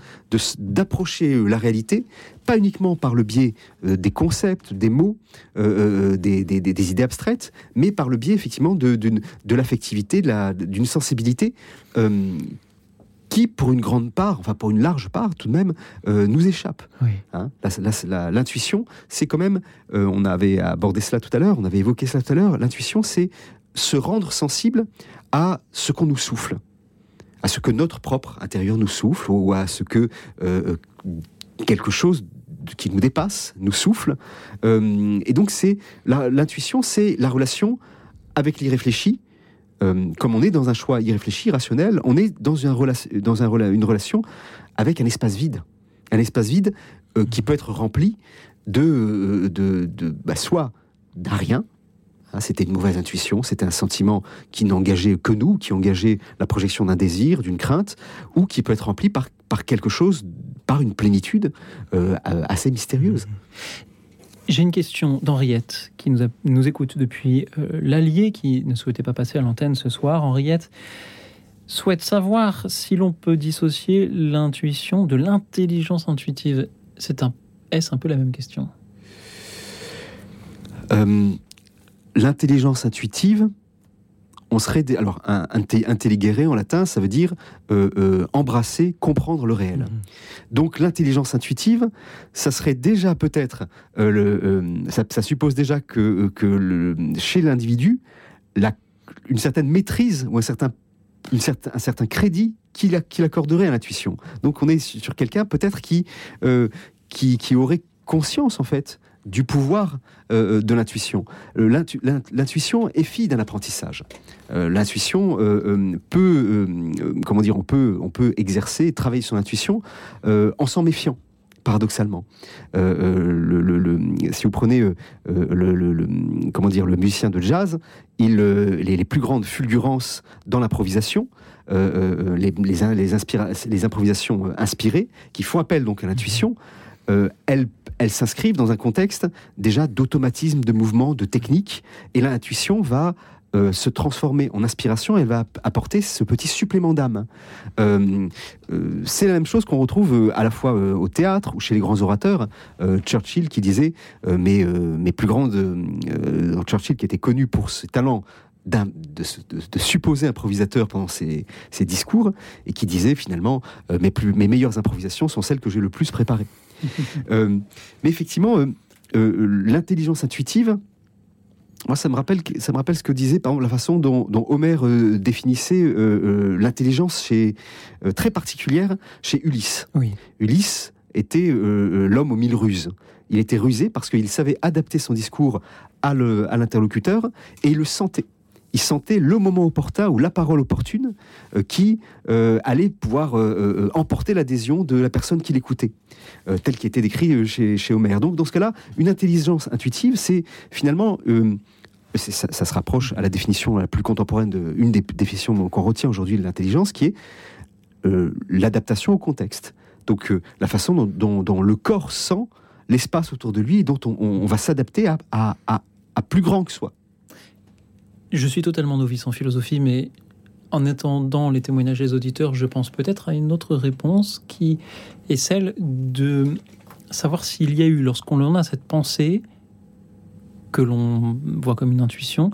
d'approcher euh, la réalité, pas uniquement par le biais des concepts, des mots, des, des, des, idées abstraites, mais par le biais effectivement de, de l'affectivité, d'une sensibilité qui, pour une grande part, enfin pour une large part tout de même, euh, nous échappe. Hein, l'intuition, c'est quand même, euh, on avait abordé cela tout à l'heure, on avait évoqué cela tout à l'heure, l'intuition, c'est se rendre sensible à ce qu'on nous souffle, à ce que notre propre intérieur nous souffle, ou à ce que euh, quelque chose qui nous dépasse nous souffle. et donc c'est l'intuition, c'est la relation avec l'irréfléchi, euh, comme on est dans un choix irréfléchi, rationnel, on est dans, une, dans un, une relation avec un espace vide. Un espace vide euh, qui peut être rempli de, euh, de, de bah, soit d'un rien, hein, c'était une mauvaise intuition, c'était un sentiment qui n'engageait que nous, qui engageait la projection d'un désir, d'une crainte, ou qui peut être rempli par, par quelque chose, par une plénitude assez mystérieuse. J'ai une question d'Henriette qui nous, écoute depuis euh, l'Allier qui ne souhaitait pas passer à l'antenne ce soir. Henriette souhaite savoir si l'on peut dissocier l'intuition de l'intelligence intuitive. C'est un, est-ce un peu la même question? Euh, L'intelligence intuitive, on serait alors un, intelligere en latin, ça veut dire euh, euh, embrasser, comprendre le réel. Mhm. Donc l'intelligence intuitive, ça serait déjà peut-être euh, le, ça, suppose déjà que, que chez l'individu, une certaine maîtrise ou un certain une certain, un certain crédit qu'il accorderait à l'intuition. Donc on est sur quelqu'un peut-être qui, qui, qui aurait conscience en fait du pouvoir euh, de l'intuition. Euh, l'intuition est fille d'un apprentissage. Euh, l'intuition peut, comment dire, on peut, on peut exercer, travailler son intuition en s'en méfiant paradoxalement. le, si vous prenez le, comment dire, le musicien de jazz, il, les, les, plus grandes fulgurances dans l'improvisation, les, les, les, improvisations inspirées, qui font appel donc à l'intuition, elles elles s'inscrivent dans un contexte déjà d'automatisme, de mouvement, de technique, et l'intuition va euh, se transformer en inspiration, elle va apporter ce petit supplément d'âme. Euh, euh, c'est la même chose qu'on retrouve à la fois au théâtre ou chez les grands orateurs. Churchill qui disait, mais, mes plus grandes, Churchill qui était connu pour ses talents de, de, supposé improvisateur pendant ses, discours et qui disait finalement mes meilleures improvisations sont celles que j'ai le plus préparées. mais effectivement, l'intelligence intuitive, moi, ça me rappelle, ça me rappelle ce que disait, par exemple, la façon dont, euh, définissait euh, euh, l'intelligence chez, très particulière chez Ulysse. Oui. Ulysse était l'homme aux mille ruses. Il était rusé parce qu'il savait adapter son discours à l'interlocuteur et il le sentait. Il sentait le moment opportun ou la parole opportune qui allait pouvoir emporter l'adhésion de la personne qui l'écoutait, tel qui était décrit chez, chez Homère. Donc, dans ce cas-là, une intelligence intuitive, c'est finalement ça, se rapproche à la définition la plus contemporaine, de, une des définitions qu'on retient aujourd'hui de l'intelligence, qui est euh, l'adaptation au contexte. Donc euh, la façon dont, le corps sent l'espace autour de lui et dont on, va s'adapter à, plus grand que soi. Je suis totalement novice en philosophie, mais en attendant les témoignages des auditeurs, je pense peut-être à une autre réponse qui est celle de savoir s'il y a eu, lorsqu'on en a cette pensée, que l'on voit comme une intuition,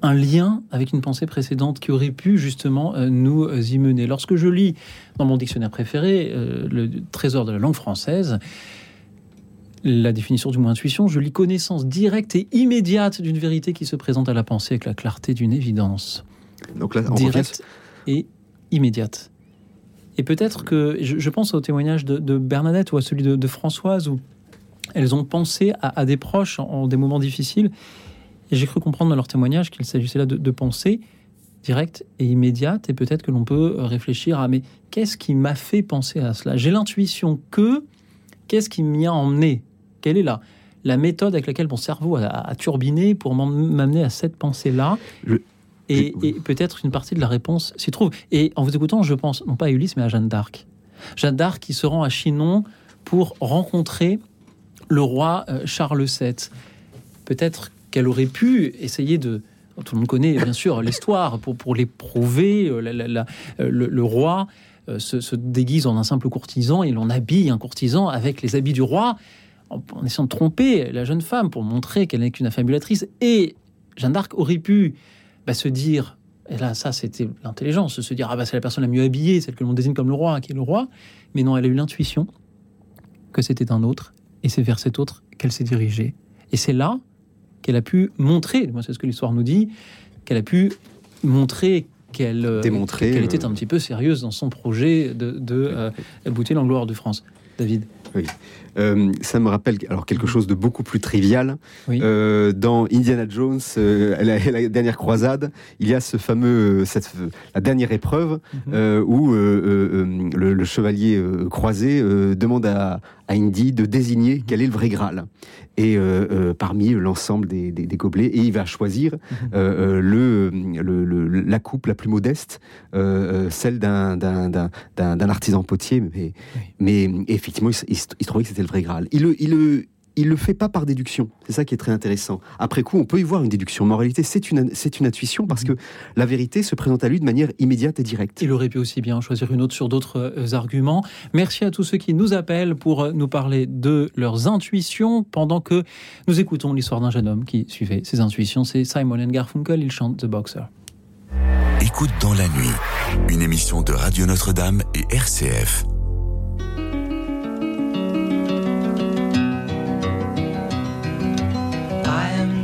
un lien avec une pensée précédente qui aurait pu justement euh, nous y mener. Lorsque je lis dans mon dictionnaire préféré euh, le trésor de la langue française, la définition du mot intuition, je lis connaissance directe et immédiate d'une vérité qui se présente à la pensée avec la clarté d'une évidence. Donc là, directe et immédiate. Et peut-être que je, pense au témoignage de, Bernadette ou à celui de, de Françoise, où elles ont pensé à, des proches en, des moments difficiles. Et j'ai cru comprendre dans leur témoignage qu'il s'agissait là de, de pensées directes et immédiates. Et peut-être que l'on peut réfléchir à mais qu'est-ce qui m'a fait penser à cela? J'ai l'intuition que qu'est-ce qui m'y a emmené? Quelle est la, la méthode avec laquelle mon cerveau a, turbiné pour m'amener à cette pensée-là Et, et peut-être une partie de la réponse s'y trouve. Et en vous écoutant, je pense non pas à Ulysse, mais à Jeanne d'Arc. Jeanne d'Arc qui se rend à Chinon pour rencontrer le roi euh, Charles VII. Peut-être qu'elle aurait pu essayer de... Tout le monde connaît bien sûr l'histoire pour, pour l'éprouver. Euh, euh, le, roi se, déguise en un simple courtisan et l'on habille un courtisan avec les habits du roi en, essayant de tromper la jeune femme pour montrer qu'elle n'est qu'une affabulatrice. Et Jeanne d'Arc aurait pu bah, se dire, et là ça c'était l'intelligence, se dire ah bah c'est la personne la mieux habillée, celle que l'on désigne comme le roi, qui est le roi. Mais non, elle a eu l'intuition que c'était un autre et c'est vers cet autre qu'elle s'est dirigée. Et c'est là qu'elle a pu montrer, moi c'est ce que l'histoire nous dit, qu'elle a pu montrer qu'elle euh, qu'elle était euh, un petit peu sérieuse dans son projet de, de euh, aboutir en gloire de France. David. Oui. Euh, ça me rappelle alors quelque chose de beaucoup plus trivial. Euh, dans Indiana Jones, euh, la, dernière croisade, il y a ce fameux, cette, la dernière épreuve mhm. où le, chevalier croisé demande à, à, Indy de désigner mhm. quel est le vrai Graal. Et parmi l'ensemble des, gobelets, et il va choisir mhm. le, la coupe la plus modeste, celle d'un artisan potier. Mais, mais effectivement, il, il trouvait que c'était le vrai Graal. Il le, il le, il le fait pas par déduction. C'est ça qui est très intéressant. Après coup, on peut y voir une déduction. Mais en réalité, c'est une, c'est une intuition parce que la vérité se présente à lui de manière immédiate et directe. Il aurait pu aussi bien choisir une autre sur d'autres euh, arguments. Merci à tous ceux qui nous appellent pour euh, nous parler de leurs intuitions pendant que nous écoutons l'histoire d'un jeune homme qui suivait ses intuitions. C'est Simon Garfunkel. Il chante The Boxer. Écoute dans la nuit, une émission de Radio Notre-Dame et RCF.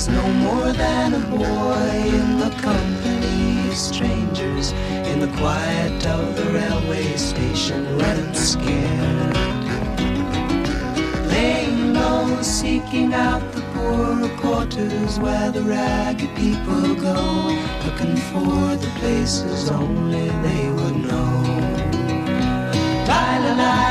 Was no more than a boy in the company of strangers, in the quiet of the railway station, running scared. Laying low, seeking out the poorer quarters where the ragged people go, looking for the places only they would know. La la la,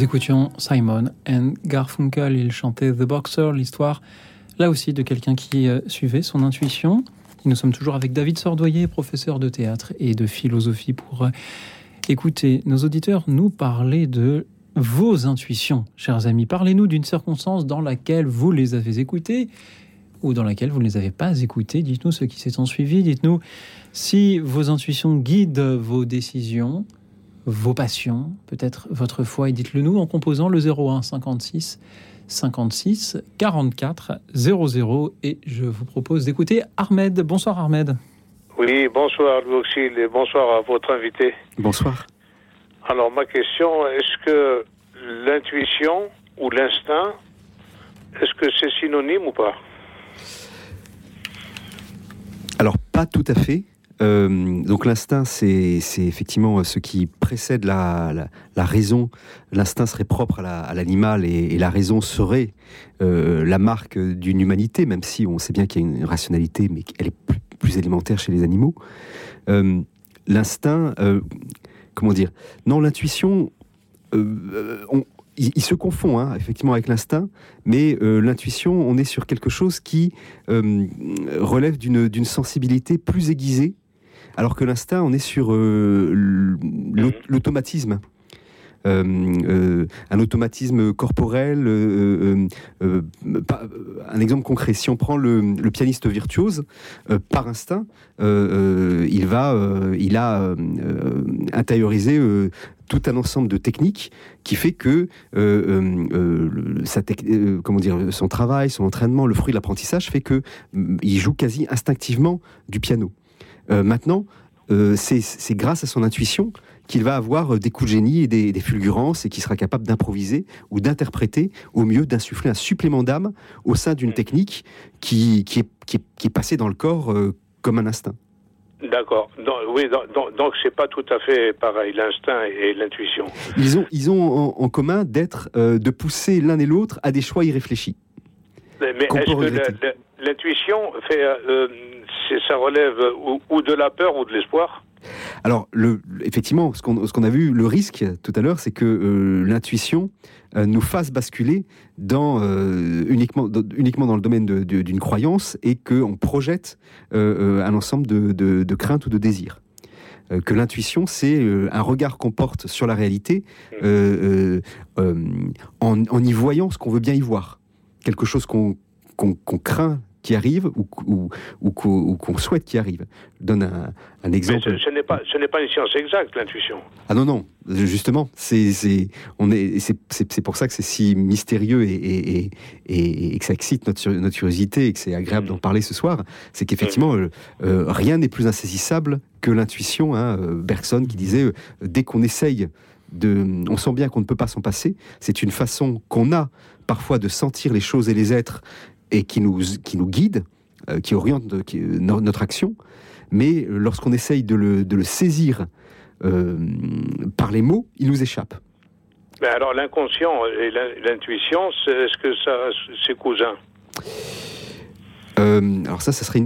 Nous écoutions Simon and Garfunkel. Il chantait The Boxer, l'histoire là aussi de quelqu'un qui euh, suivait son intuition. Nous sommes toujours avec David Sordoyer, professeur de théâtre et de philosophie, pour euh, écouter nos auditeurs nous parler de vos intuitions, chers amis. Parlez-nous d'une circonstance dans laquelle vous les avez écoutées ou dans laquelle vous ne les avez pas écoutées. Dites-nous ce qui s'est ensuivi. Dites-nous si vos intuitions guident vos décisions, vos passions, peut-être votre foi, et dites-le nous en composant le 01 56 56 44 00. Et je vous propose d'écouter Ahmed. Bonsoir Ahmed. Oui, bonsoir Louis Auxil et bonsoir à votre invité. Bonsoir. Alors ma question, est-ce que l'intuition ou l'instinct, est-ce que c'est synonyme ou pas? Alors, pas tout à fait. Euh, donc l'instinct, c'est effectivement ce qui précède la, raison. L'instinct serait propre à la- à l'animal et, la raison serait euh, la marque d'une humanité, même si on sait bien qu'il y a une rationalité, mais qu'elle est plus, élémentaire chez les animaux. Euh, l'instinct, euh, comment dire? Non, l'intuition, euh, euh, on- il, se confond hein, effectivement avec l'instinct, mais euh, l'intuition, on est sur quelque chose qui euh, relève d'une d'une sensibilité plus aiguisée, alors que l'instinct, on est sur euh, l'au- l'automatisme. Euh, euh, un automatisme corporel. euh, pas- un exemple concret, si on prend le, le pianiste virtuose, par instinct, il va, il a intériorisé tout un ensemble de techniques qui fait que sa comment dire, son travail, son entraînement, le fruit de l'apprentissage fait que mm, il joue quasi instinctivement du piano. Euh, maintenant, euh, c'est grâce à son intuition qu'il va avoir euh, des coups de génie et des, des fulgurances et qu'il sera capable d'improviser ou d'interpréter au mieux, d'insuffler un supplément d'âme au sein d'une technique qui, qui, est, qui, est, qui est passée dans le corps euh, comme un instinct. D'accord. Donc, oui, donc- c'est pas tout à fait pareil, l'instinct et l'intuition. Ils ont, ils ont en, en commun d'être, euh, de pousser l'un et l'autre à des choix irréfléchis. Mais est-ce que l'intuition fait, euh, ça relève ou, ou de la peur ou de l'espoir Alors, effectivement, ce qu'on qu'on a vu, le risque tout à l'heure, c'est que euh, l'intuition euh, nous fasse basculer dans, euh, uniquement, dans- uniquement dans le domaine d'une croyance et qu'on projette euh, euh, un ensemble de, de- craintes ou de désirs. Euh, que l'intuition, c'est euh, un regard qu'on porte sur la réalité euh, euh, euh, en, en y voyant ce qu'on veut bien y voir. Quelque chose qu'on qu'on qu'on craint qui arrive ou, ou, ou qu'on ou qu'on souhaite qui arrive. Je donne un, un Mais exemple. ce, ce n'est pas, une science exacte, l'intuition. Ah non, non, justement, c'est pour ça que c'est si mystérieux et, et, et- et- et que ça excite notre, curiosité et que c'est agréable d'en parler ce soir. C'est qu'effectivement, euh, euh, rien n'est plus insaisissable que l'intuition. Hein, euh, Bergson qui disait, euh, dès qu'on essaye de... On sent bien qu'on ne peut pas s'en passer. C'est une façon qu'on a parfois de sentir les choses et les êtres et qui nous, qui nous guide, euh, qui oriente qui- euh, no- notre action. Mais euh, lorsqu'on essaye de le, de le saisir euh, par les mots, il nous échappe. Mais alors l'inconscient et l'in- l'intuition, est-ce que ça, c'est cousin? Euh, alors ça, ça serait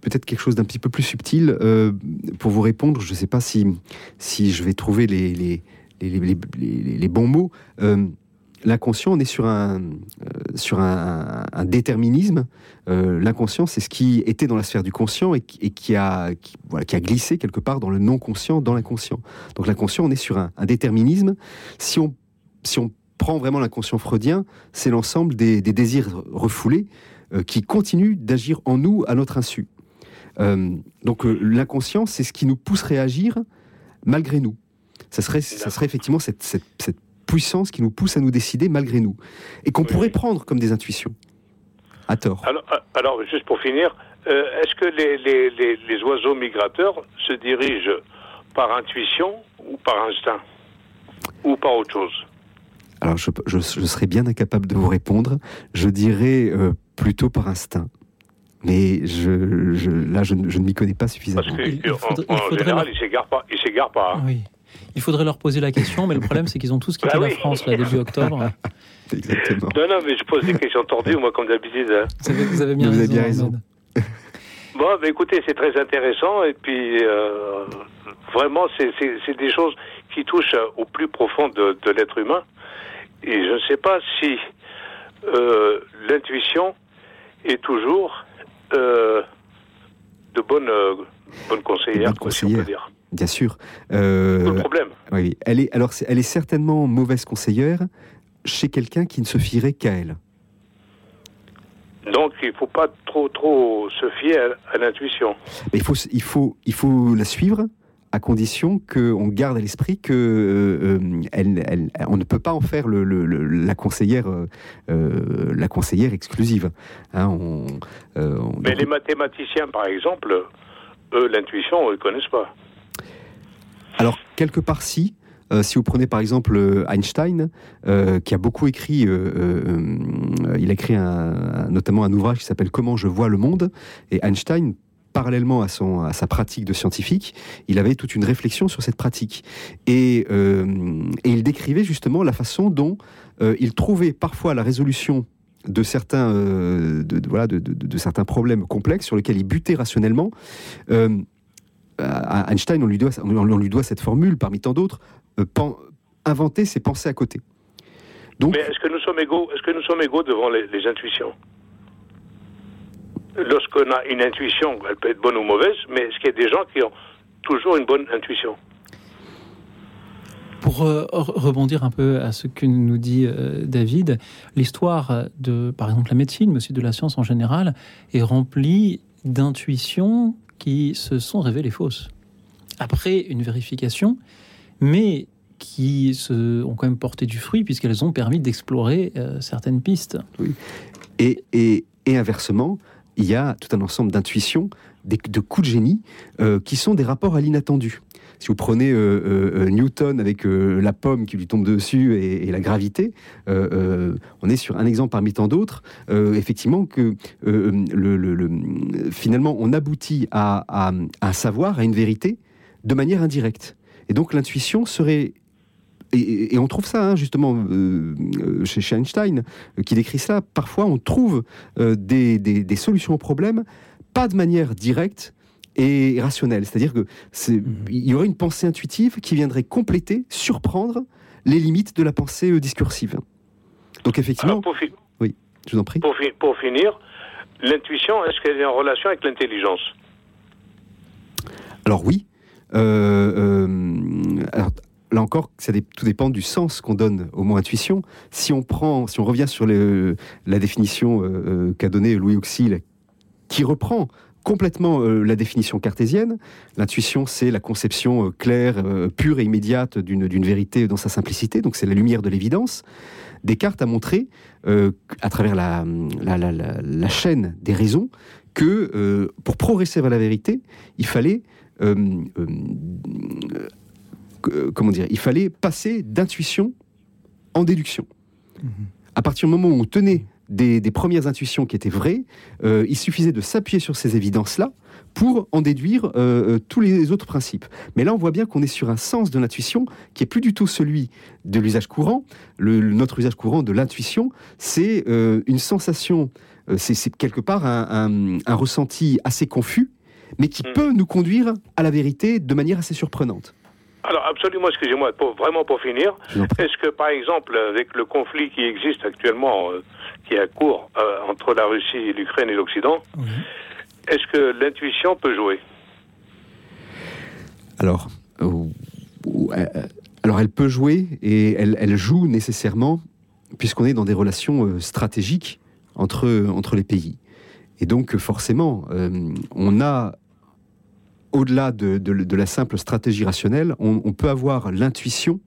peut-être quelque chose d'un petit peu plus subtil. Euh, pour vous répondre, je ne sais pas si, si je vais trouver les, les- les- les bons mots. L'inconscient, on est sur un, euh, sur un, déterminisme. Euh, L'inconscient, c'est ce qui était dans la sphère du conscient et, qui- a, qui, a glissé quelque part dans le non-conscient, dans l'inconscient. Donc l'inconscient, on est sur un, déterminisme. Si on, si on prend vraiment l'inconscient freudien, c'est l'ensemble des, désirs refoulés euh, qui continuent d'agir en nous à notre insu. Donc l'inconscient, c'est ce qui nous pousse à agir malgré nous. Ça serait, ça serait effectivement cette, cette- cette puissance qui nous pousse à nous décider malgré nous. Et qu'on pourrait prendre comme des intuitions. À tort. alors, euh, alors, juste pour finir, euh, est-ce que les, les, les, les oiseaux migrateurs se dirigent par intuition ou par instinct Ou par autre chose? Alors je, je, je serais bien incapable de vous répondre. Je dirais euh, plutôt par instinct. Mais je, je- là, je, ne- je ne m'y connais pas suffisamment. Parce que, en, en général, ils s'égarent pas. Ils s'égarent pas. hein. Oui. Il faudrait leur poser la question, mais le problème, c'est qu'ils ont tous quitté Bah la. France là, début octobre. Exactement. Non, non, mais je pose des questions tordues, moi, comme d'habitude. hein. Vous avez, vous avez bien Vous avez raison. bien raison. Ahmed. Bon, bah, écoutez, c'est très intéressant et puis euh, vraiment, c'est- des choses qui touchent au plus profond de, de l'être humain. Et je ne sais pas si euh, l'intuition est toujours euh, de bonne, euh, bonne conseillère, bonne quoi, si on peut conseillère. dire. Bien sûr. Euh, Tout le problème. oui. Elle est, alors, elle est certainement mauvaise conseillère chez quelqu'un qui ne se fierait qu'à elle. Donc, il ne faut pas trop, trop se fier à, à l'intuition. Mais il faut, il faut, il faut la suivre à condition qu'on garde à l'esprit que euh, euh, elle, elle- on ne peut pas en faire le, le- le- la conseillère, euh, la conseillère exclusive. Hein, on, euh, on- Mais les mathématiciens, par exemple, eux, l'intuition, ils ne connaissent pas. Alors quelque part si. Euh, si vous prenez par exemple euh, Einstein, euh, qui a beaucoup écrit, il a écrit notamment un ouvrage qui s'appelle Comment je vois le monde. Et Einstein, parallèlement à, son, à sa pratique de scientifique, il avait toute une réflexion sur cette pratique. Et, il décrivait justement la façon dont il trouvait parfois la résolution de certains, de, voilà, de- de certains problèmes complexes sur lesquels il butait rationnellement. Euh, à Einstein, on lui, doit, on lui doit cette formule, parmi tant d'autres, euh, inventer, c'est penser à côté. Donc, Mais est-ce que nous sommes égaux Est-ce que nous sommes égaux devant les, les intuitions? Lorsqu'on a une intuition, elle peut être bonne ou mauvaise, mais est-ce qu'il y a des gens qui ont toujours une bonne intuition? Pour euh, re- rebondir un peu à ce que nous dit euh, David, l'histoire de, par exemple, la médecine, mais aussi de la science en général, est remplie d'intuitions qui se sont révélées fausses. Après une vérification, mais qui se, ont quand même porté du fruit puisqu'elles ont permis d'explorer euh, certaines pistes. Et, et, inversement, il y a tout un ensemble d'intuitions, de coups de génie, euh, qui sont des rapports à l'inattendu. Si vous prenez euh, euh, Newton avec euh, la pomme qui lui tombe dessus et, la gravité, euh, euh, on est sur un exemple parmi tant d'autres. euh, effectivement, que euh, le, le- le- finalement, on aboutit à, un savoir, à une vérité, de manière indirecte. Et donc l'intuition serait et- on trouve ça hein, justement euh, euh, chez, Einstein, euh, qui décrit ça. Parfois, on trouve euh, des- des solutions aux problèmes, pas de manière directe et rationnelle. C'est-à-dire que c'est- il y aurait une pensée intuitive qui viendrait compléter, surprendre les limites de la pensée euh, discursive. Donc effectivement, Alors, pour, fi- oui, je vous en prie. pour, fi- pour finir, l'intuition, est-ce qu'elle est en relation avec l'intelligence? Alors oui. Euh, euh, alors, là encore, ça dé- tout dépend du sens qu'on donne au mot intuition. Si on prend, si on revient sur le- la définition euh, qu'a donnée Louis Auxil, qui reprend complètement euh, la définition cartésienne, l'intuition c'est la conception euh, claire, euh, pure et immédiate d'une vérité dans sa simplicité. Donc c'est la lumière de l'évidence. Descartes a montré, à travers la, la, la- la- la chaîne des raisons, que pour progresser vers la vérité, il fallait comment dire, il fallait passer d'intuition en déduction. À partir du moment où on tenait des, des premières intuitions qui étaient vraies, euh, il suffisait de s'appuyer sur ces évidences-là pour en déduire euh, euh, tous les autres principes. Mais là, on voit bien qu'on est sur un sens de l'intuition qui est plus du tout celui de l'usage courant. Le, le- notre usage courant de l'intuition, c'est euh, une sensation, c'est quelque part un, un- un ressenti assez confus, mais qui peut nous conduire à la vérité de manière assez surprenante. Alors, absolument, excusez-moi, pour, vraiment pour finir, est-ce que, par exemple, avec le conflit qui existe actuellement, qui est à court euh, entre la Russie, et l'Ukraine et l'Occident, est-ce que l'intuition peut jouer? Alors, euh, euh, alors elle peut jouer et elle, elle joue nécessairement puisqu'on est dans des relations euh, stratégiques entre, entre les pays. Et donc, forcément, euh, on a, au-delà de, de- de la simple stratégie rationnelle, on, on peut avoir l'intuition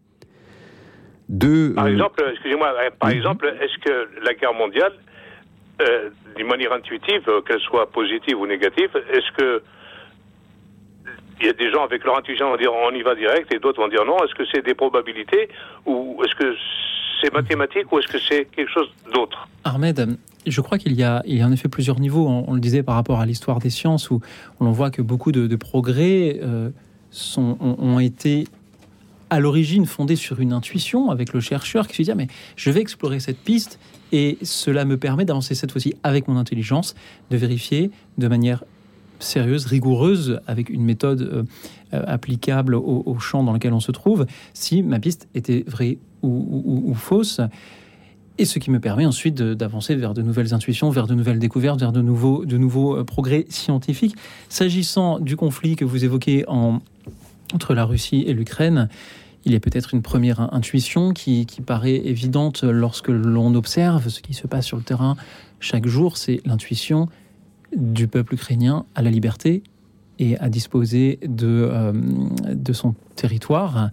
de... Par euh, exemple, excusez-moi, euh, par exemple, est-ce que la guerre mondiale, euh, d'une manière intuitive, euh, qu'elle soit positive ou négative, est-ce que il y a des gens avec leur intuition vont dire on y va direct et d'autres vont dire non Est-ce que c'est des probabilités ou est-ce que c'est mathématique ou est-ce que c'est quelque chose d'autre? Ahmed, je crois qu'il y, a, il y a en effet plusieurs niveaux. On, on le disait par rapport à l'histoire des sciences, où on voit que beaucoup de, de progrès euh, sont, ont, ont été à l'origine fondés sur une intuition avec le chercheur qui se dit ah, mais je vais explorer cette piste et cela me permet d'avancer cette fois-ci avec mon intelligence, de vérifier de manière sérieuse, rigoureuse, avec une méthode euh, euh, applicable au, champ dans lequel on se trouve, si ma piste était vraie ou, fausse. Et ce qui me permet ensuite d'avancer vers de nouvelles intuitions, vers de nouvelles découvertes, vers de nouveaux, de nouveaux euh, progrès scientifiques. S'agissant du conflit que vous évoquez en- entre la Russie et l'Ukraine, il a peut-être une première in- intuition qui, paraît évidente lorsque l'on observe ce qui se passe sur le terrain chaque jour, c'est l'intuition du peuple ukrainien à la liberté et à disposer de, euh, de son territoire.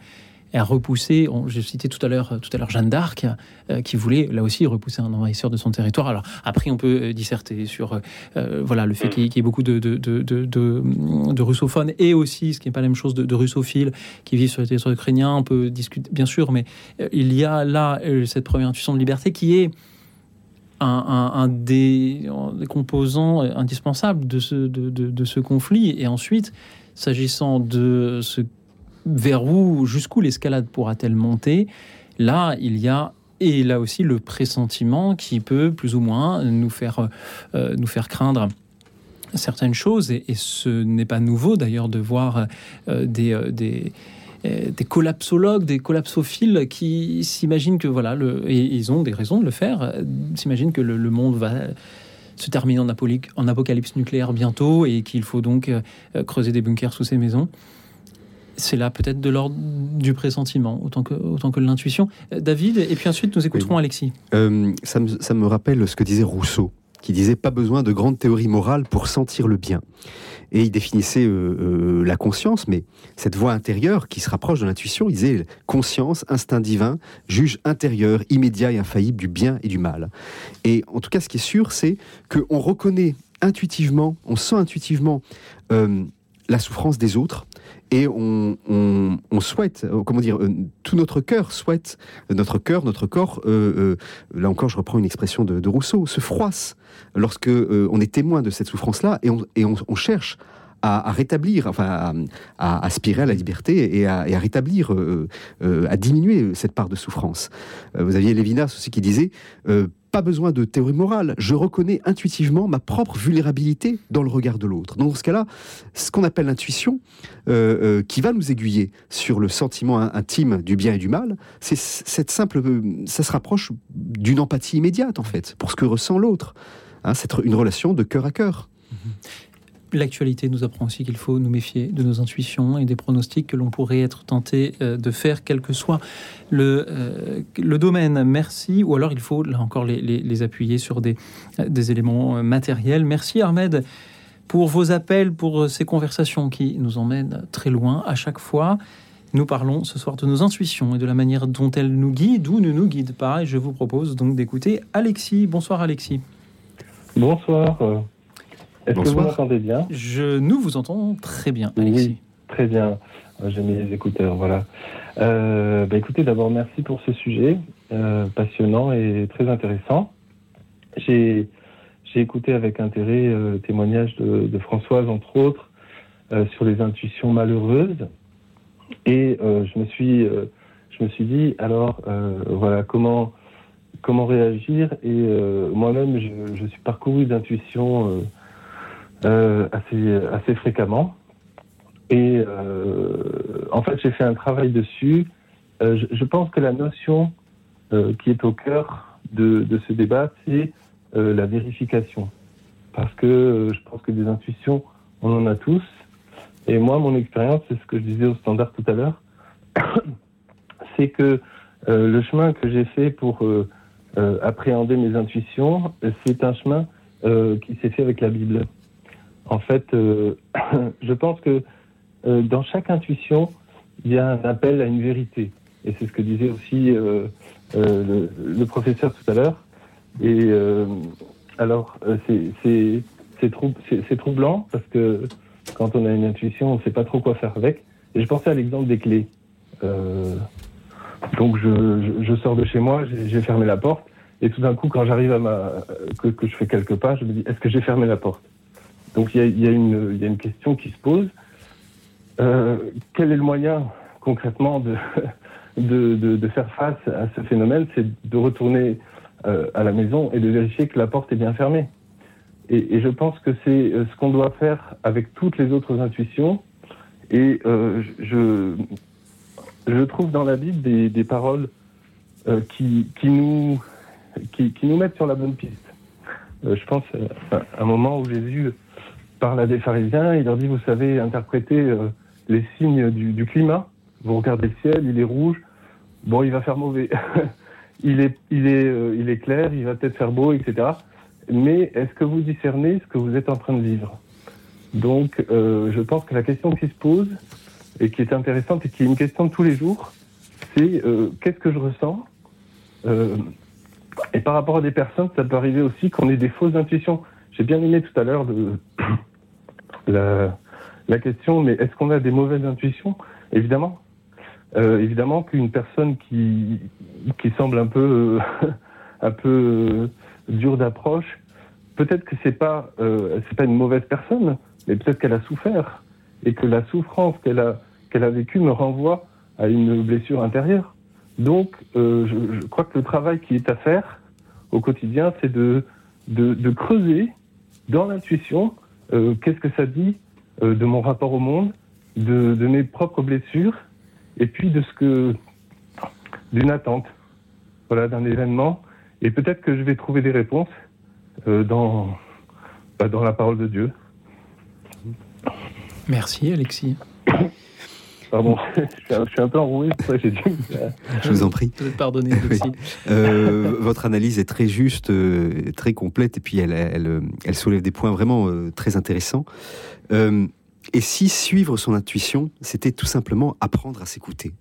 A repoussé, j'ai cité tout à l'heure tout à l'heure Jeanne d'Arc, euh, qui voulait là aussi repousser un envahisseur de son territoire. Alors après, on peut euh, disserter sur euh, voilà le fait qu'il y, ait beaucoup de, de, de, de, russophones et aussi, ce qui n'est pas la même chose, de, russophiles qui vivent sur le territoire ukrainien. On peut discuter, bien sûr, mais il y a là cette première intuition de liberté qui est un, un, des, des, composants indispensables de ce, de, de ce conflit. Et ensuite, s'agissant de ce vers où, jusqu'où l'escalade pourra-t-elle monter? Là, il y a et là aussi le pressentiment qui peut plus ou moins nous faire, euh, nous faire craindre certaines choses. Et, ce n'est pas nouveau d'ailleurs de voir euh, des, euh, des, collapsologues, des collapsophiles qui s'imaginent que, voilà, et ils ont des raisons de le faire, s'imaginent que le, monde va se terminer en, en apocalypse nucléaire bientôt et qu'il faut donc creuser des bunkers sous ces maisons c'est là peut-être de l'ordre du pressentiment, autant que, autant que de l'intuition. Euh, David, et puis ensuite nous écouterons Alexis. Euh, ça, me, ça, me, rappelle ce que disait Rousseau, qui disait pas besoin de grandes théories morales pour sentir le bien. Et il définissait euh, la conscience, mais cette voix intérieure qui se rapproche de l'intuition, il disait conscience, instinct divin, juge intérieur, immédiat et infaillible du bien et du mal. Et en tout cas, ce qui est sûr, c'est qu'on reconnaît intuitivement, on sent intuitivement la souffrance des autres et on, souhaite, euh, comment dire, euh, tout notre cœur souhaite, notre cœur, notre corps, euh, là encore je reprends une expression de, Rousseau, se froisse lorsque on est témoin de cette souffrance-là et, on, et on, cherche à, rétablir, enfin à, aspirer à la liberté et à, rétablir, à diminuer cette part de souffrance. vous aviez Lévinas aussi qui disait pas besoin de théorie morale. Je reconnais intuitivement ma propre vulnérabilité dans le regard de l'autre. Dans ce cas-là, ce qu'on appelle l'intuition, euh, euh, qui va nous aiguiller sur le sentiment intime du bien et du mal, c'est cette simple, euh, ça se rapproche d'une empathie immédiate en fait pour ce que ressent l'autre. Hein, c'est une relation de cœur à cœur. L'actualité nous apprend aussi qu'il faut nous méfier de nos intuitions et des pronostics que l'on pourrait être tenté euh, de faire, quel que soit le, euh, le domaine. Merci. Ou alors il faut, là encore, les, appuyer sur des, des éléments euh, matériels. Merci Ahmed pour vos appels, pour ces conversations qui nous emmènent très loin à chaque fois. Nous parlons ce soir de nos intuitions et de la manière dont elles nous guident ou ne nous guident pas. Et je vous propose donc d'écouter Alexis. Bonsoir Alexis. Bonsoir. Est-ce que vous m'entendez bien Je, Nous vous entendons très bien, Alexis. Oui, très bien. Euh, j'ai mis les écouteurs, voilà. Euh, bah, écoutez, d'abord, merci pour ce sujet euh, passionnant et très intéressant. J'ai écouté avec intérêt le témoignage de, Françoise, entre autres, sur les intuitions malheureuses. Et je, me suis, je me suis dit, alors, voilà, comment, comment réagir? Et moi-même, je, je, suis parcouru d'intuitions euh, assez, fréquemment. Et euh, en fait, j'ai fait un travail dessus. Euh, je, pense que la notion qui est au cœur de ce débat, c'est la vérification. Parce que je pense que des intuitions, on en a tous. Et moi, mon expérience, c'est ce que je disais au standard tout à l'heure, c'est que le chemin que j'ai fait pour appréhender mes intuitions, c'est un chemin qui s'est fait avec la Bible. En fait, euh, je pense que euh, dans chaque intuition, il y a un appel à une vérité. Et c'est ce que disait aussi euh, le, professeur tout à l'heure. Et alors, c'est troublant parce que quand on a une intuition, on ne sait pas trop quoi faire avec. Et je pensais à l'exemple des clés. donc, je, sors de chez moi, j'ai fermé la porte. Et tout d'un coup, quand j'arrive à ma. Que, que, je fais quelques pas, je me dis est-ce que j'ai fermé la porte? Donc il y a, une question qui se pose. Euh, quel est le moyen concrètement de, faire face à ce phénomène? C'est de retourner euh, à la maison et de vérifier que la porte est bien fermée. Et, je pense que c'est euh, ce qu'on doit faire avec toutes les autres intuitions. Et je, trouve dans la Bible des, paroles qui, nous, qui, nous mettent sur la bonne piste. je pense à un moment où Jésus parle à des pharisiens, il leur dit, vous savez interpréter euh, les signes du, climat. Vous regardez le ciel, il est rouge, bon, il va faire mauvais. il, est, il, est, euh, il est clair, il va peut-être faire beau, etc. Mais est-ce que vous discernez ce que vous êtes en train de vivre? Donc, euh, je pense que la question qui se pose et qui est intéressante et qui est une question de tous les jours, c'est qu'est-ce que je ressens? Et par rapport à des personnes, ça peut arriver aussi qu'on ait des fausses intuitions. J'ai bien aimé tout à l'heure de la, question, mais est-ce qu'on a des mauvaises intuitions? Évidemment. Euh, évidemment qu'une personne qui, qui semble un peu, un peu dure d'approche, peut-être que c'est pas, euh, c'est pas une mauvaise personne, mais peut-être qu'elle a souffert et que la souffrance qu'elle a, qu'elle a vécue me renvoie à une blessure intérieure. Donc, euh, je, crois que le travail qui est à faire au quotidien, c'est de, de creuser dans l'intuition euh, qu'est-ce que ça dit euh, de mon rapport au monde, de, mes propres blessures, et puis de ce que d'une attente, voilà, d'un événement. Et peut-être que je vais trouver des réponses euh, dans, bah, dans la parole de Dieu. Merci Alexis. Pardon, je suis un, je suis un peu enroué, ça j'ai dit. Je vous en prie. Alexis. Euh, votre analyse est très juste, euh, très complète, et puis elle, elle, euh, elle soulève des points vraiment euh, très intéressants. Euh, et si suivre son intuition, c'était tout simplement apprendre à s'écouter.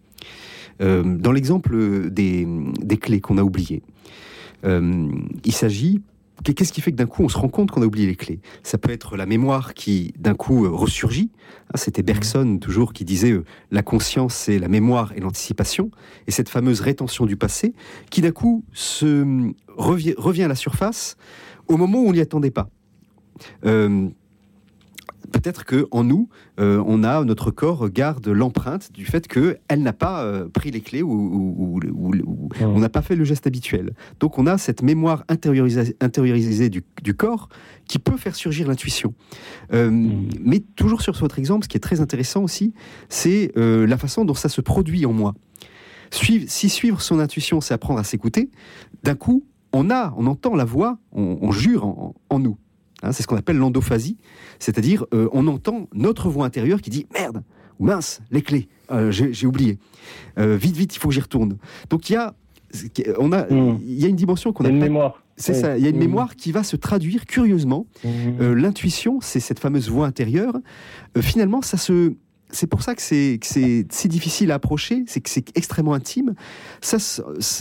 Euh, dans l'exemple des, des clés qu'on a oubliées, euh, il s'agit Qu'est-ce qui fait que d'un coup on se rend compte qu'on a oublié les clés? Ça peut être la mémoire qui d'un coup euh, ressurgit. Ah, C'était Bergson toujours qui disait euh, la conscience c'est la mémoire et l'anticipation. Et cette fameuse rétention du passé qui d'un coup se revient, revient à la surface au moment où on n'y attendait pas. Euh, Peut-être que en nous, euh, on a notre corps garde l'empreinte du fait que elle n'a pas euh, pris les clés ou, ou- ou- ou- ou on n'a pas fait le geste habituel. Donc on a cette mémoire intériorisée, intériorisée du, du corps qui peut faire surgir l'intuition. Euh, Mais toujours sur votre exemple, ce qui est très intéressant aussi, c'est la façon dont ça se produit en moi. Suivre- si suivre son intuition, c'est apprendre à s'écouter, d'un coup, on a, on entend la voix, on, on jure en, en nous. Hein, c'est ce qu'on appelle l'endophasie, c'est-à-dire euh, on entend notre voix intérieure qui dit merde ou mince les clés, euh, j'ai oublié, Euh, vite vite il faut que j'y retourne. Donc il y a, on a, il y a une dimension qu'on Il y a une mémoire. C'est Oui. ça, il y a une Mhm. mémoire qui va se traduire curieusement. Euh, L'intuition, c'est cette fameuse voix intérieure. Finalement, ça se c'est pour ça que c'est si difficile à approcher, c'est que c'est extrêmement intime. Ça,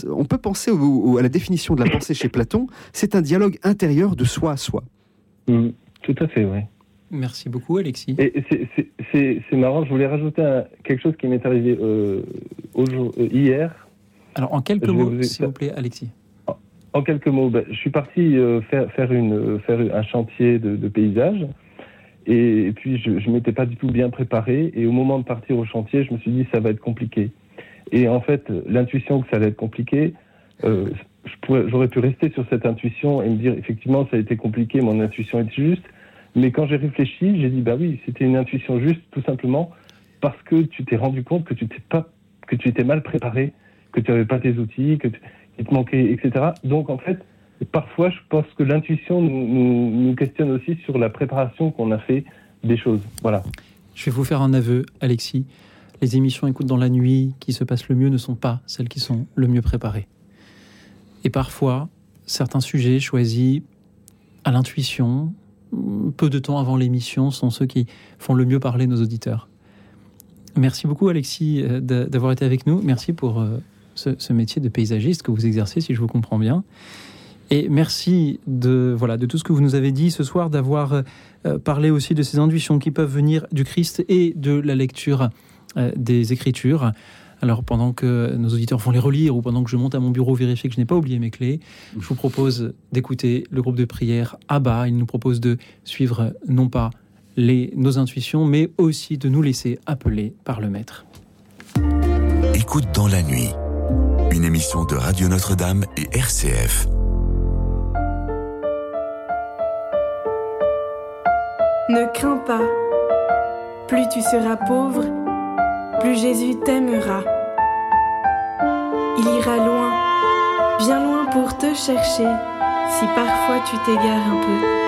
on peut penser au- au- à la définition de la pensée chez Platon. C'est un dialogue intérieur de soi à soi. Mm, tout à fait, oui. Merci beaucoup, Alexis. Et c'est- marrant, je voulais rajouter un- quelque chose qui m'est arrivé euh, euh, hier. Alors, en quelques Je mots, s'il vous plaît, Alexis. En quelques mots, ben, je suis parti euh, faire, faire, une, euh, faire un chantier de, de paysage. Et, et puis, je ne m'étais pas du tout bien préparé. Et au moment de partir au chantier, je me suis dit, ça va être compliqué. Et en fait, l'intuition que ça allait être compliqué, euh, j'aurais pu rester sur cette intuition et me dire, effectivement, ça a été compliqué, mon intuition est juste. Mais quand j'ai réfléchi, j'ai dit, bah oui, c'était une intuition juste, tout simplement, parce que tu t'es rendu compte que tu t'es pas, que tu étais mal préparé, que tu n'avais pas tes outils, que qu'il te manquait, etc. Donc, en fait, parfois, je pense que l'intuition nous questionne aussi sur la préparation qu'on a fait des choses. Voilà. Je vais vous faire un aveu, Alexis. Les émissions Écoute dans la nuit qui se passent le mieux ne sont pas celles qui sont le mieux préparées. Et parfois, certains sujets choisis à l'intuition, peu de temps avant l'émission, sont ceux qui font le mieux parler nos auditeurs. Merci beaucoup, Alexis, euh, d'a- d'avoir été avec nous. Merci pour euh, ce, métier de paysagiste que vous exercez, si je vous comprends bien. Et merci de, voilà, de tout ce que vous nous avez dit ce soir, d'avoir euh, parlé aussi de ces intuitions qui peuvent venir du Christ et de la lecture des Écritures. Alors, pendant que nos auditeurs vont les relire ou pendant que je monte à mon bureau vérifier que je n'ai pas oublié mes clés, je vous propose d'écouter le groupe de prière Abba. Il nous propose de suivre non pas les, nos intuitions, mais aussi de nous laisser appeler par le Maître. Écoute dans la nuit, une émission de Radio Notre-Dame et RCF. Ne crains pas. Plus tu seras pauvre, plus Jésus t'aimera. Il ira loin, bien loin pour te chercher, si parfois tu t'égares un peu.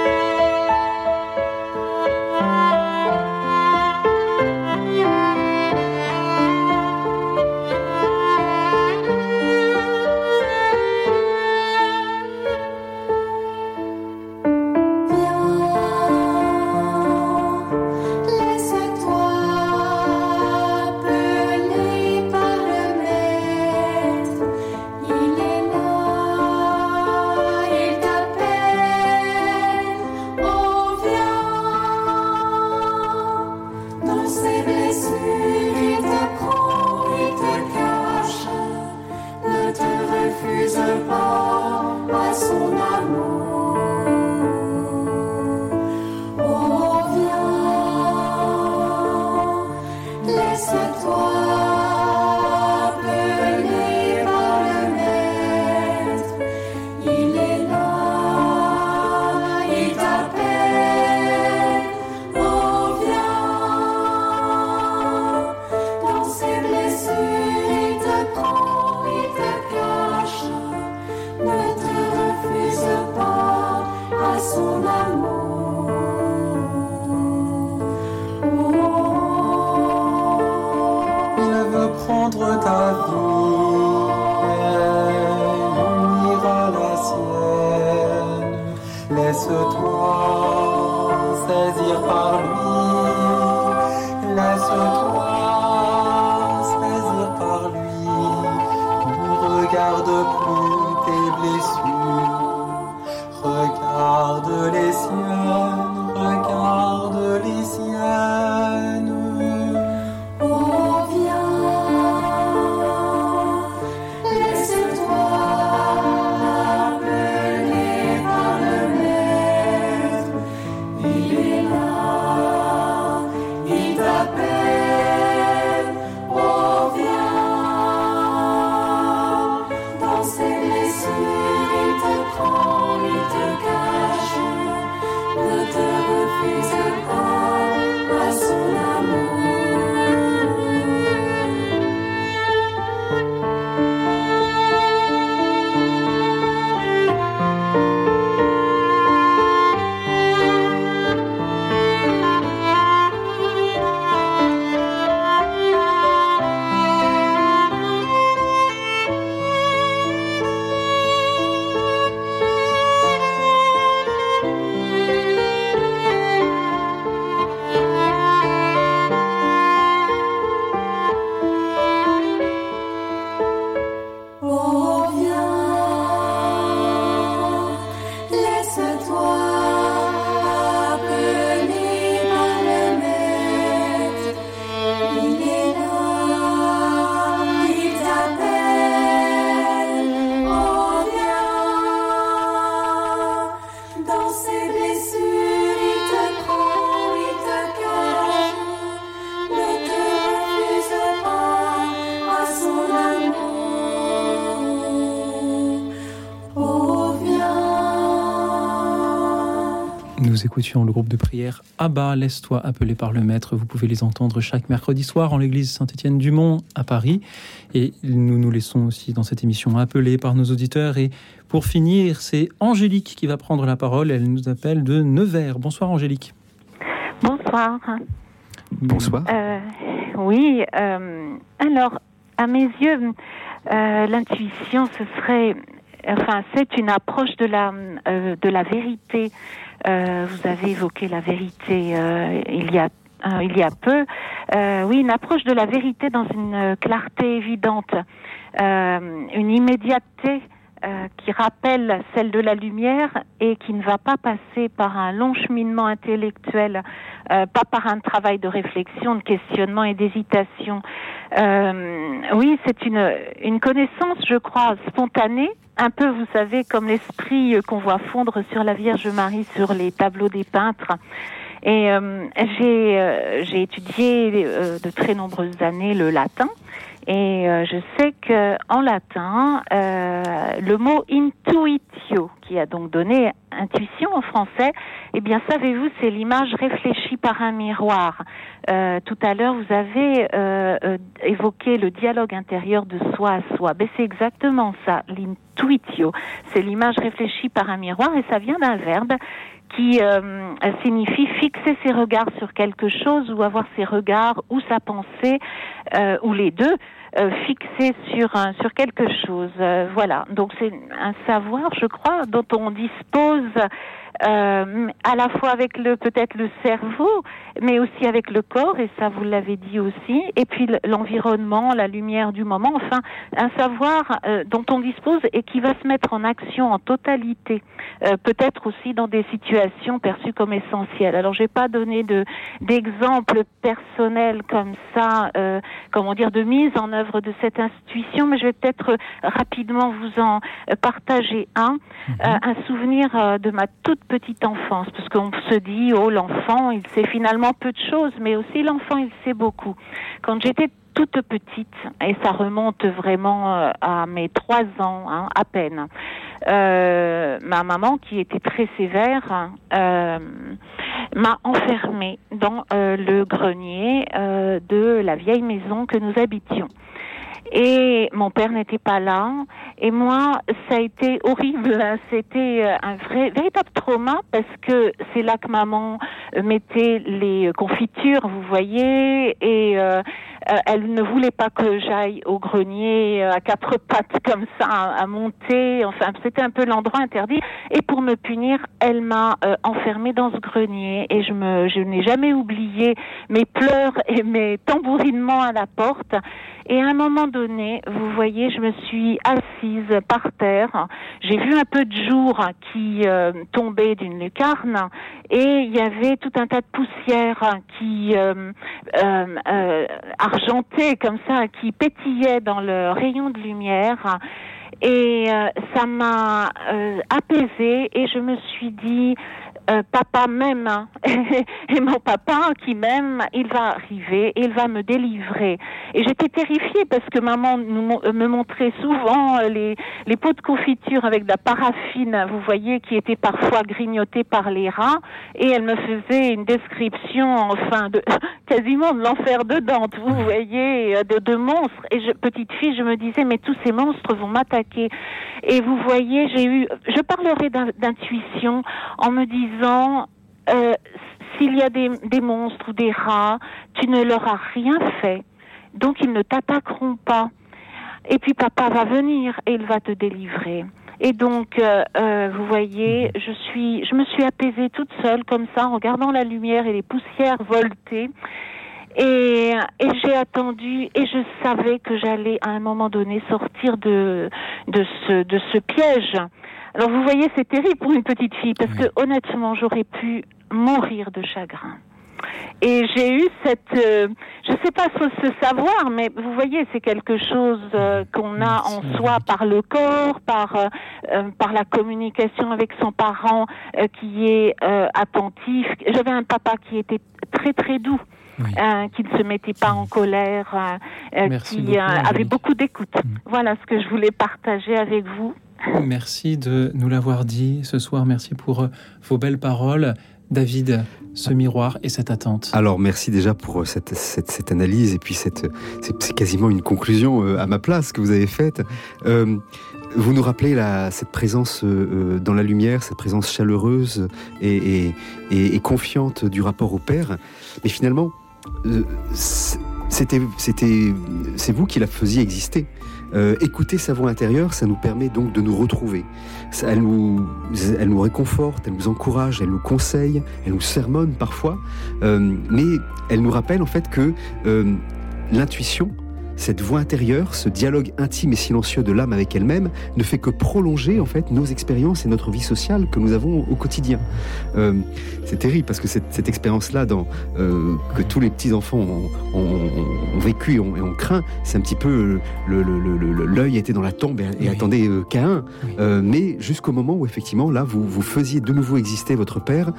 Nous écoutions le groupe de prière Abba, laisse-toi appeler par le Maître. Vous pouvez les entendre chaque mercredi soir en l'église Saint-Étienne-du-Mont à Paris. Et nous nous laissons aussi dans cette émission appeler par nos auditeurs. Et pour finir, c'est Angélique qui va prendre la parole. Elle nous appelle de Nevers. Bonsoir Angélique. Bonsoir. Bonsoir. Euh, oui, euh, alors, à mes yeux, euh, l'intuition, ce serait, enfin, c'est une approche de la, euh, de la vérité. Euh, vous avez évoqué la vérité euh, il y a euh, il y a peu. Oui, une approche de la vérité dans une clarté évidente, une immédiateté euh, qui rappelle celle de la lumière et qui ne va pas passer par un long cheminement intellectuel, euh, pas par un travail de réflexion, de questionnement et d'hésitation. Euh, oui, c'est une, une connaissance, je crois, spontanée, un peu, vous savez, comme l'esprit qu'on voit fondre sur la Vierge Marie sur les tableaux des peintres. Et euh, j'ai euh, j'ai étudié de très nombreuses années le latin. Et euh, je sais que en latin, euh, le mot intuitio, qui a donc donné intuition en français, eh bien, savez-vous, c'est l'image réfléchie par un miroir. Euh, tout à l'heure, vous avez euh, euh, évoqué le dialogue intérieur de soi à soi. Ben, c'est exactement ça, l'intuitio. C'est l'image réfléchie par un miroir, et ça vient d'un verbe qui euh, signifie fixer ses regards sur quelque chose ou avoir ses regards ou sa pensée euh, ou les deux euh, fixés sur un, sur quelque chose. Euh, voilà. Donc c'est un savoir, je crois, dont on dispose euh, à la fois avec le peut-être le cerveau, mais aussi avec le corps, et ça vous l'avez dit aussi, et puis l'environnement, la lumière du moment, enfin un savoir euh, dont on dispose et qui va se mettre en action en totalité, euh, peut-être aussi dans des situations perçues comme essentielles. Alors j'ai pas donné de d'exemples personnels comme ça, euh, comment dire, de mise en œuvre de cette intuition, mais je vais peut-être euh, rapidement vous en euh, partager un, euh, un souvenir de ma toute petite enfance, parce qu'on se dit, oh l'enfant, il sait finalement peu de choses, mais aussi l'enfant, il sait beaucoup. Quand j'étais toute petite, et ça remonte vraiment euh, à mes trois ans, hein, à peine. Euh, ma maman, qui était très sévère, euh, m'a enfermée dans le grenier de la vieille maison que nous habitions. Et mon père n'était pas là. Et moi, ça a été horrible. C'était euh, un vrai, véritable trauma parce que c'est là que maman mettait les confitures, vous voyez, et euh, euh, elle ne voulait pas que j'aille au grenier euh, à quatre pattes comme ça à, monter. Enfin, c'était un peu l'endroit interdit. Et pour me punir, elle m'a enfermée dans ce grenier. Et je me, je n'ai jamais oublié mes pleurs et mes tambourinements à la porte. Et à un moment donné, vous voyez, je me suis assise par terre. J'ai vu un peu de jour qui euh, tombait d'une lucarne et il y avait tout un tas de poussière qui euh, euh, euh, comme ça, qui pétillait dans le rayon de lumière. Et euh, ça m'a euh, apaisée et je me suis dit, euh, papa m'aime et mon papa qui m'aime, il va arriver, il va me délivrer. Et j'étais terrifiée parce que maman nous, me montrait souvent euh, les, les pots de confiture avec de la paraffine, vous voyez, qui étaient parfois grignotés par les rats, et elle me faisait une description, enfin, de quasiment de l'enfer de Dante, vous voyez, euh, de, de monstres. Et je, petite fille, je me disais, mais tous ces monstres vont m'attaquer. Et vous voyez, j'ai eu, je parlerai d'in- d'intuition en me disant, euh, s'il y a des, monstres ou des rats, tu ne leur as rien fait, donc ils ne t'attaqueront pas. Et puis papa va venir et il va te délivrer. Et donc, euh, euh, vous voyez, je suis, je me suis apaisée toute seule comme ça, en regardant la lumière et les poussières volter. Et, j'ai attendu et je savais que j'allais à un moment donné sortir de ce piège. Alors vous voyez, c'est terrible pour une petite fille parce que honnêtement, j'aurais pu mourir de chagrin. Et j'ai eu cette, euh, je sais pas faut se savoir, mais vous voyez, c'est quelque chose euh, qu'on a en soi par le corps, par euh, euh, par la communication avec son parent euh, qui est euh, attentif. J'avais un papa qui était très très doux. euh, qui ne se mettait pas en colère, euh, qui beaucoup, euh, avait beaucoup d'écoute. Voilà ce que je voulais partager avec vous. Merci de nous l'avoir dit ce soir. Merci pour euh, vos belles paroles. David, ce miroir et cette attente. Alors merci déjà pour euh, cette, analyse et puis cette, c'est quasiment une conclusion euh, à ma place que vous avez faite. Vous nous rappelez cette présence dans la lumière, cette présence chaleureuse et, confiante du rapport au Père. Mais finalement, c'était, c'était, c'est vous qui la faisiez exister. Euh, écouter sa voix intérieure, ça nous permet donc de nous retrouver. Ça- elle, nous, elle nous réconforte, elle nous encourage, elle nous conseille, elle nous sermonne parfois, euh, mais elle nous rappelle en fait que euh, l'intuition, cette voix intérieure, ce dialogue intime et silencieux de l'âme avec elle-même, ne fait que prolonger en fait nos expériences et notre vie sociale que nous avons au quotidien. Euh, c'est terrible parce que cette, cette expérience-là, euh, que tous les petits enfants ont, ont- ont- ont vécu et ont, et craint, c'est un petit peu le- le- le- le- l'œil était dans la tombe et, et attendait euh, Caïn. Euh, mais jusqu'au moment où effectivement là, vous vous faisiez de nouveau exister votre père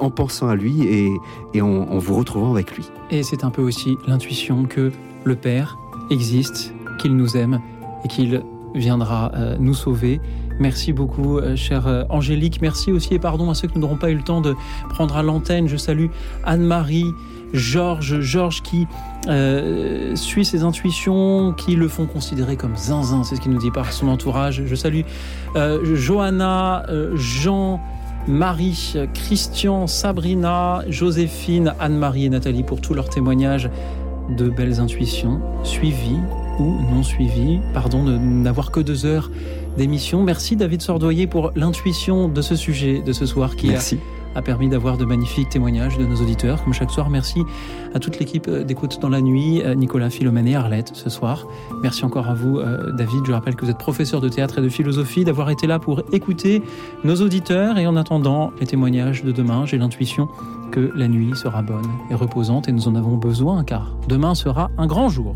en pensant à lui et, et en, en vous retrouvant avec lui. Et c'est un peu aussi l'intuition que le Père existe, qu'il nous aime et qu'il viendra euh, nous sauver. Merci beaucoup, euh, chère euh, Angélique. Merci aussi et pardon à ceux qui n'auront pas eu le temps de prendre à l'antenne. Je salue Anne-Marie, Georges, Georges qui suit ses intuitions, qui le font considérer comme zinzin, c'est ce qu'il nous dit par son entourage. Je salue Johanna, Jean, Marie, Christian, Sabrina, Joséphine, Anne-Marie et Nathalie pour tous leurs témoignages de belles intuitions suivies ou non suivis. Pardon de n'avoir que deux heures d'émission. Merci David Sordoyer pour l'intuition de ce sujet de ce soir qui Merci. a, a permis d'avoir de magnifiques témoignages de nos auditeurs. Comme chaque soir, merci à toute l'équipe d'écoute dans la nuit, euh, Nicolas Philomène et Arlette ce soir. Merci encore à vous euh, David. Je rappelle que vous êtes professeur de théâtre et de philosophie, d'avoir été là pour écouter nos auditeurs. Et en attendant les témoignages de demain, j'ai l'intuition que la nuit sera bonne et reposante et nous en avons besoin car demain sera un grand jour.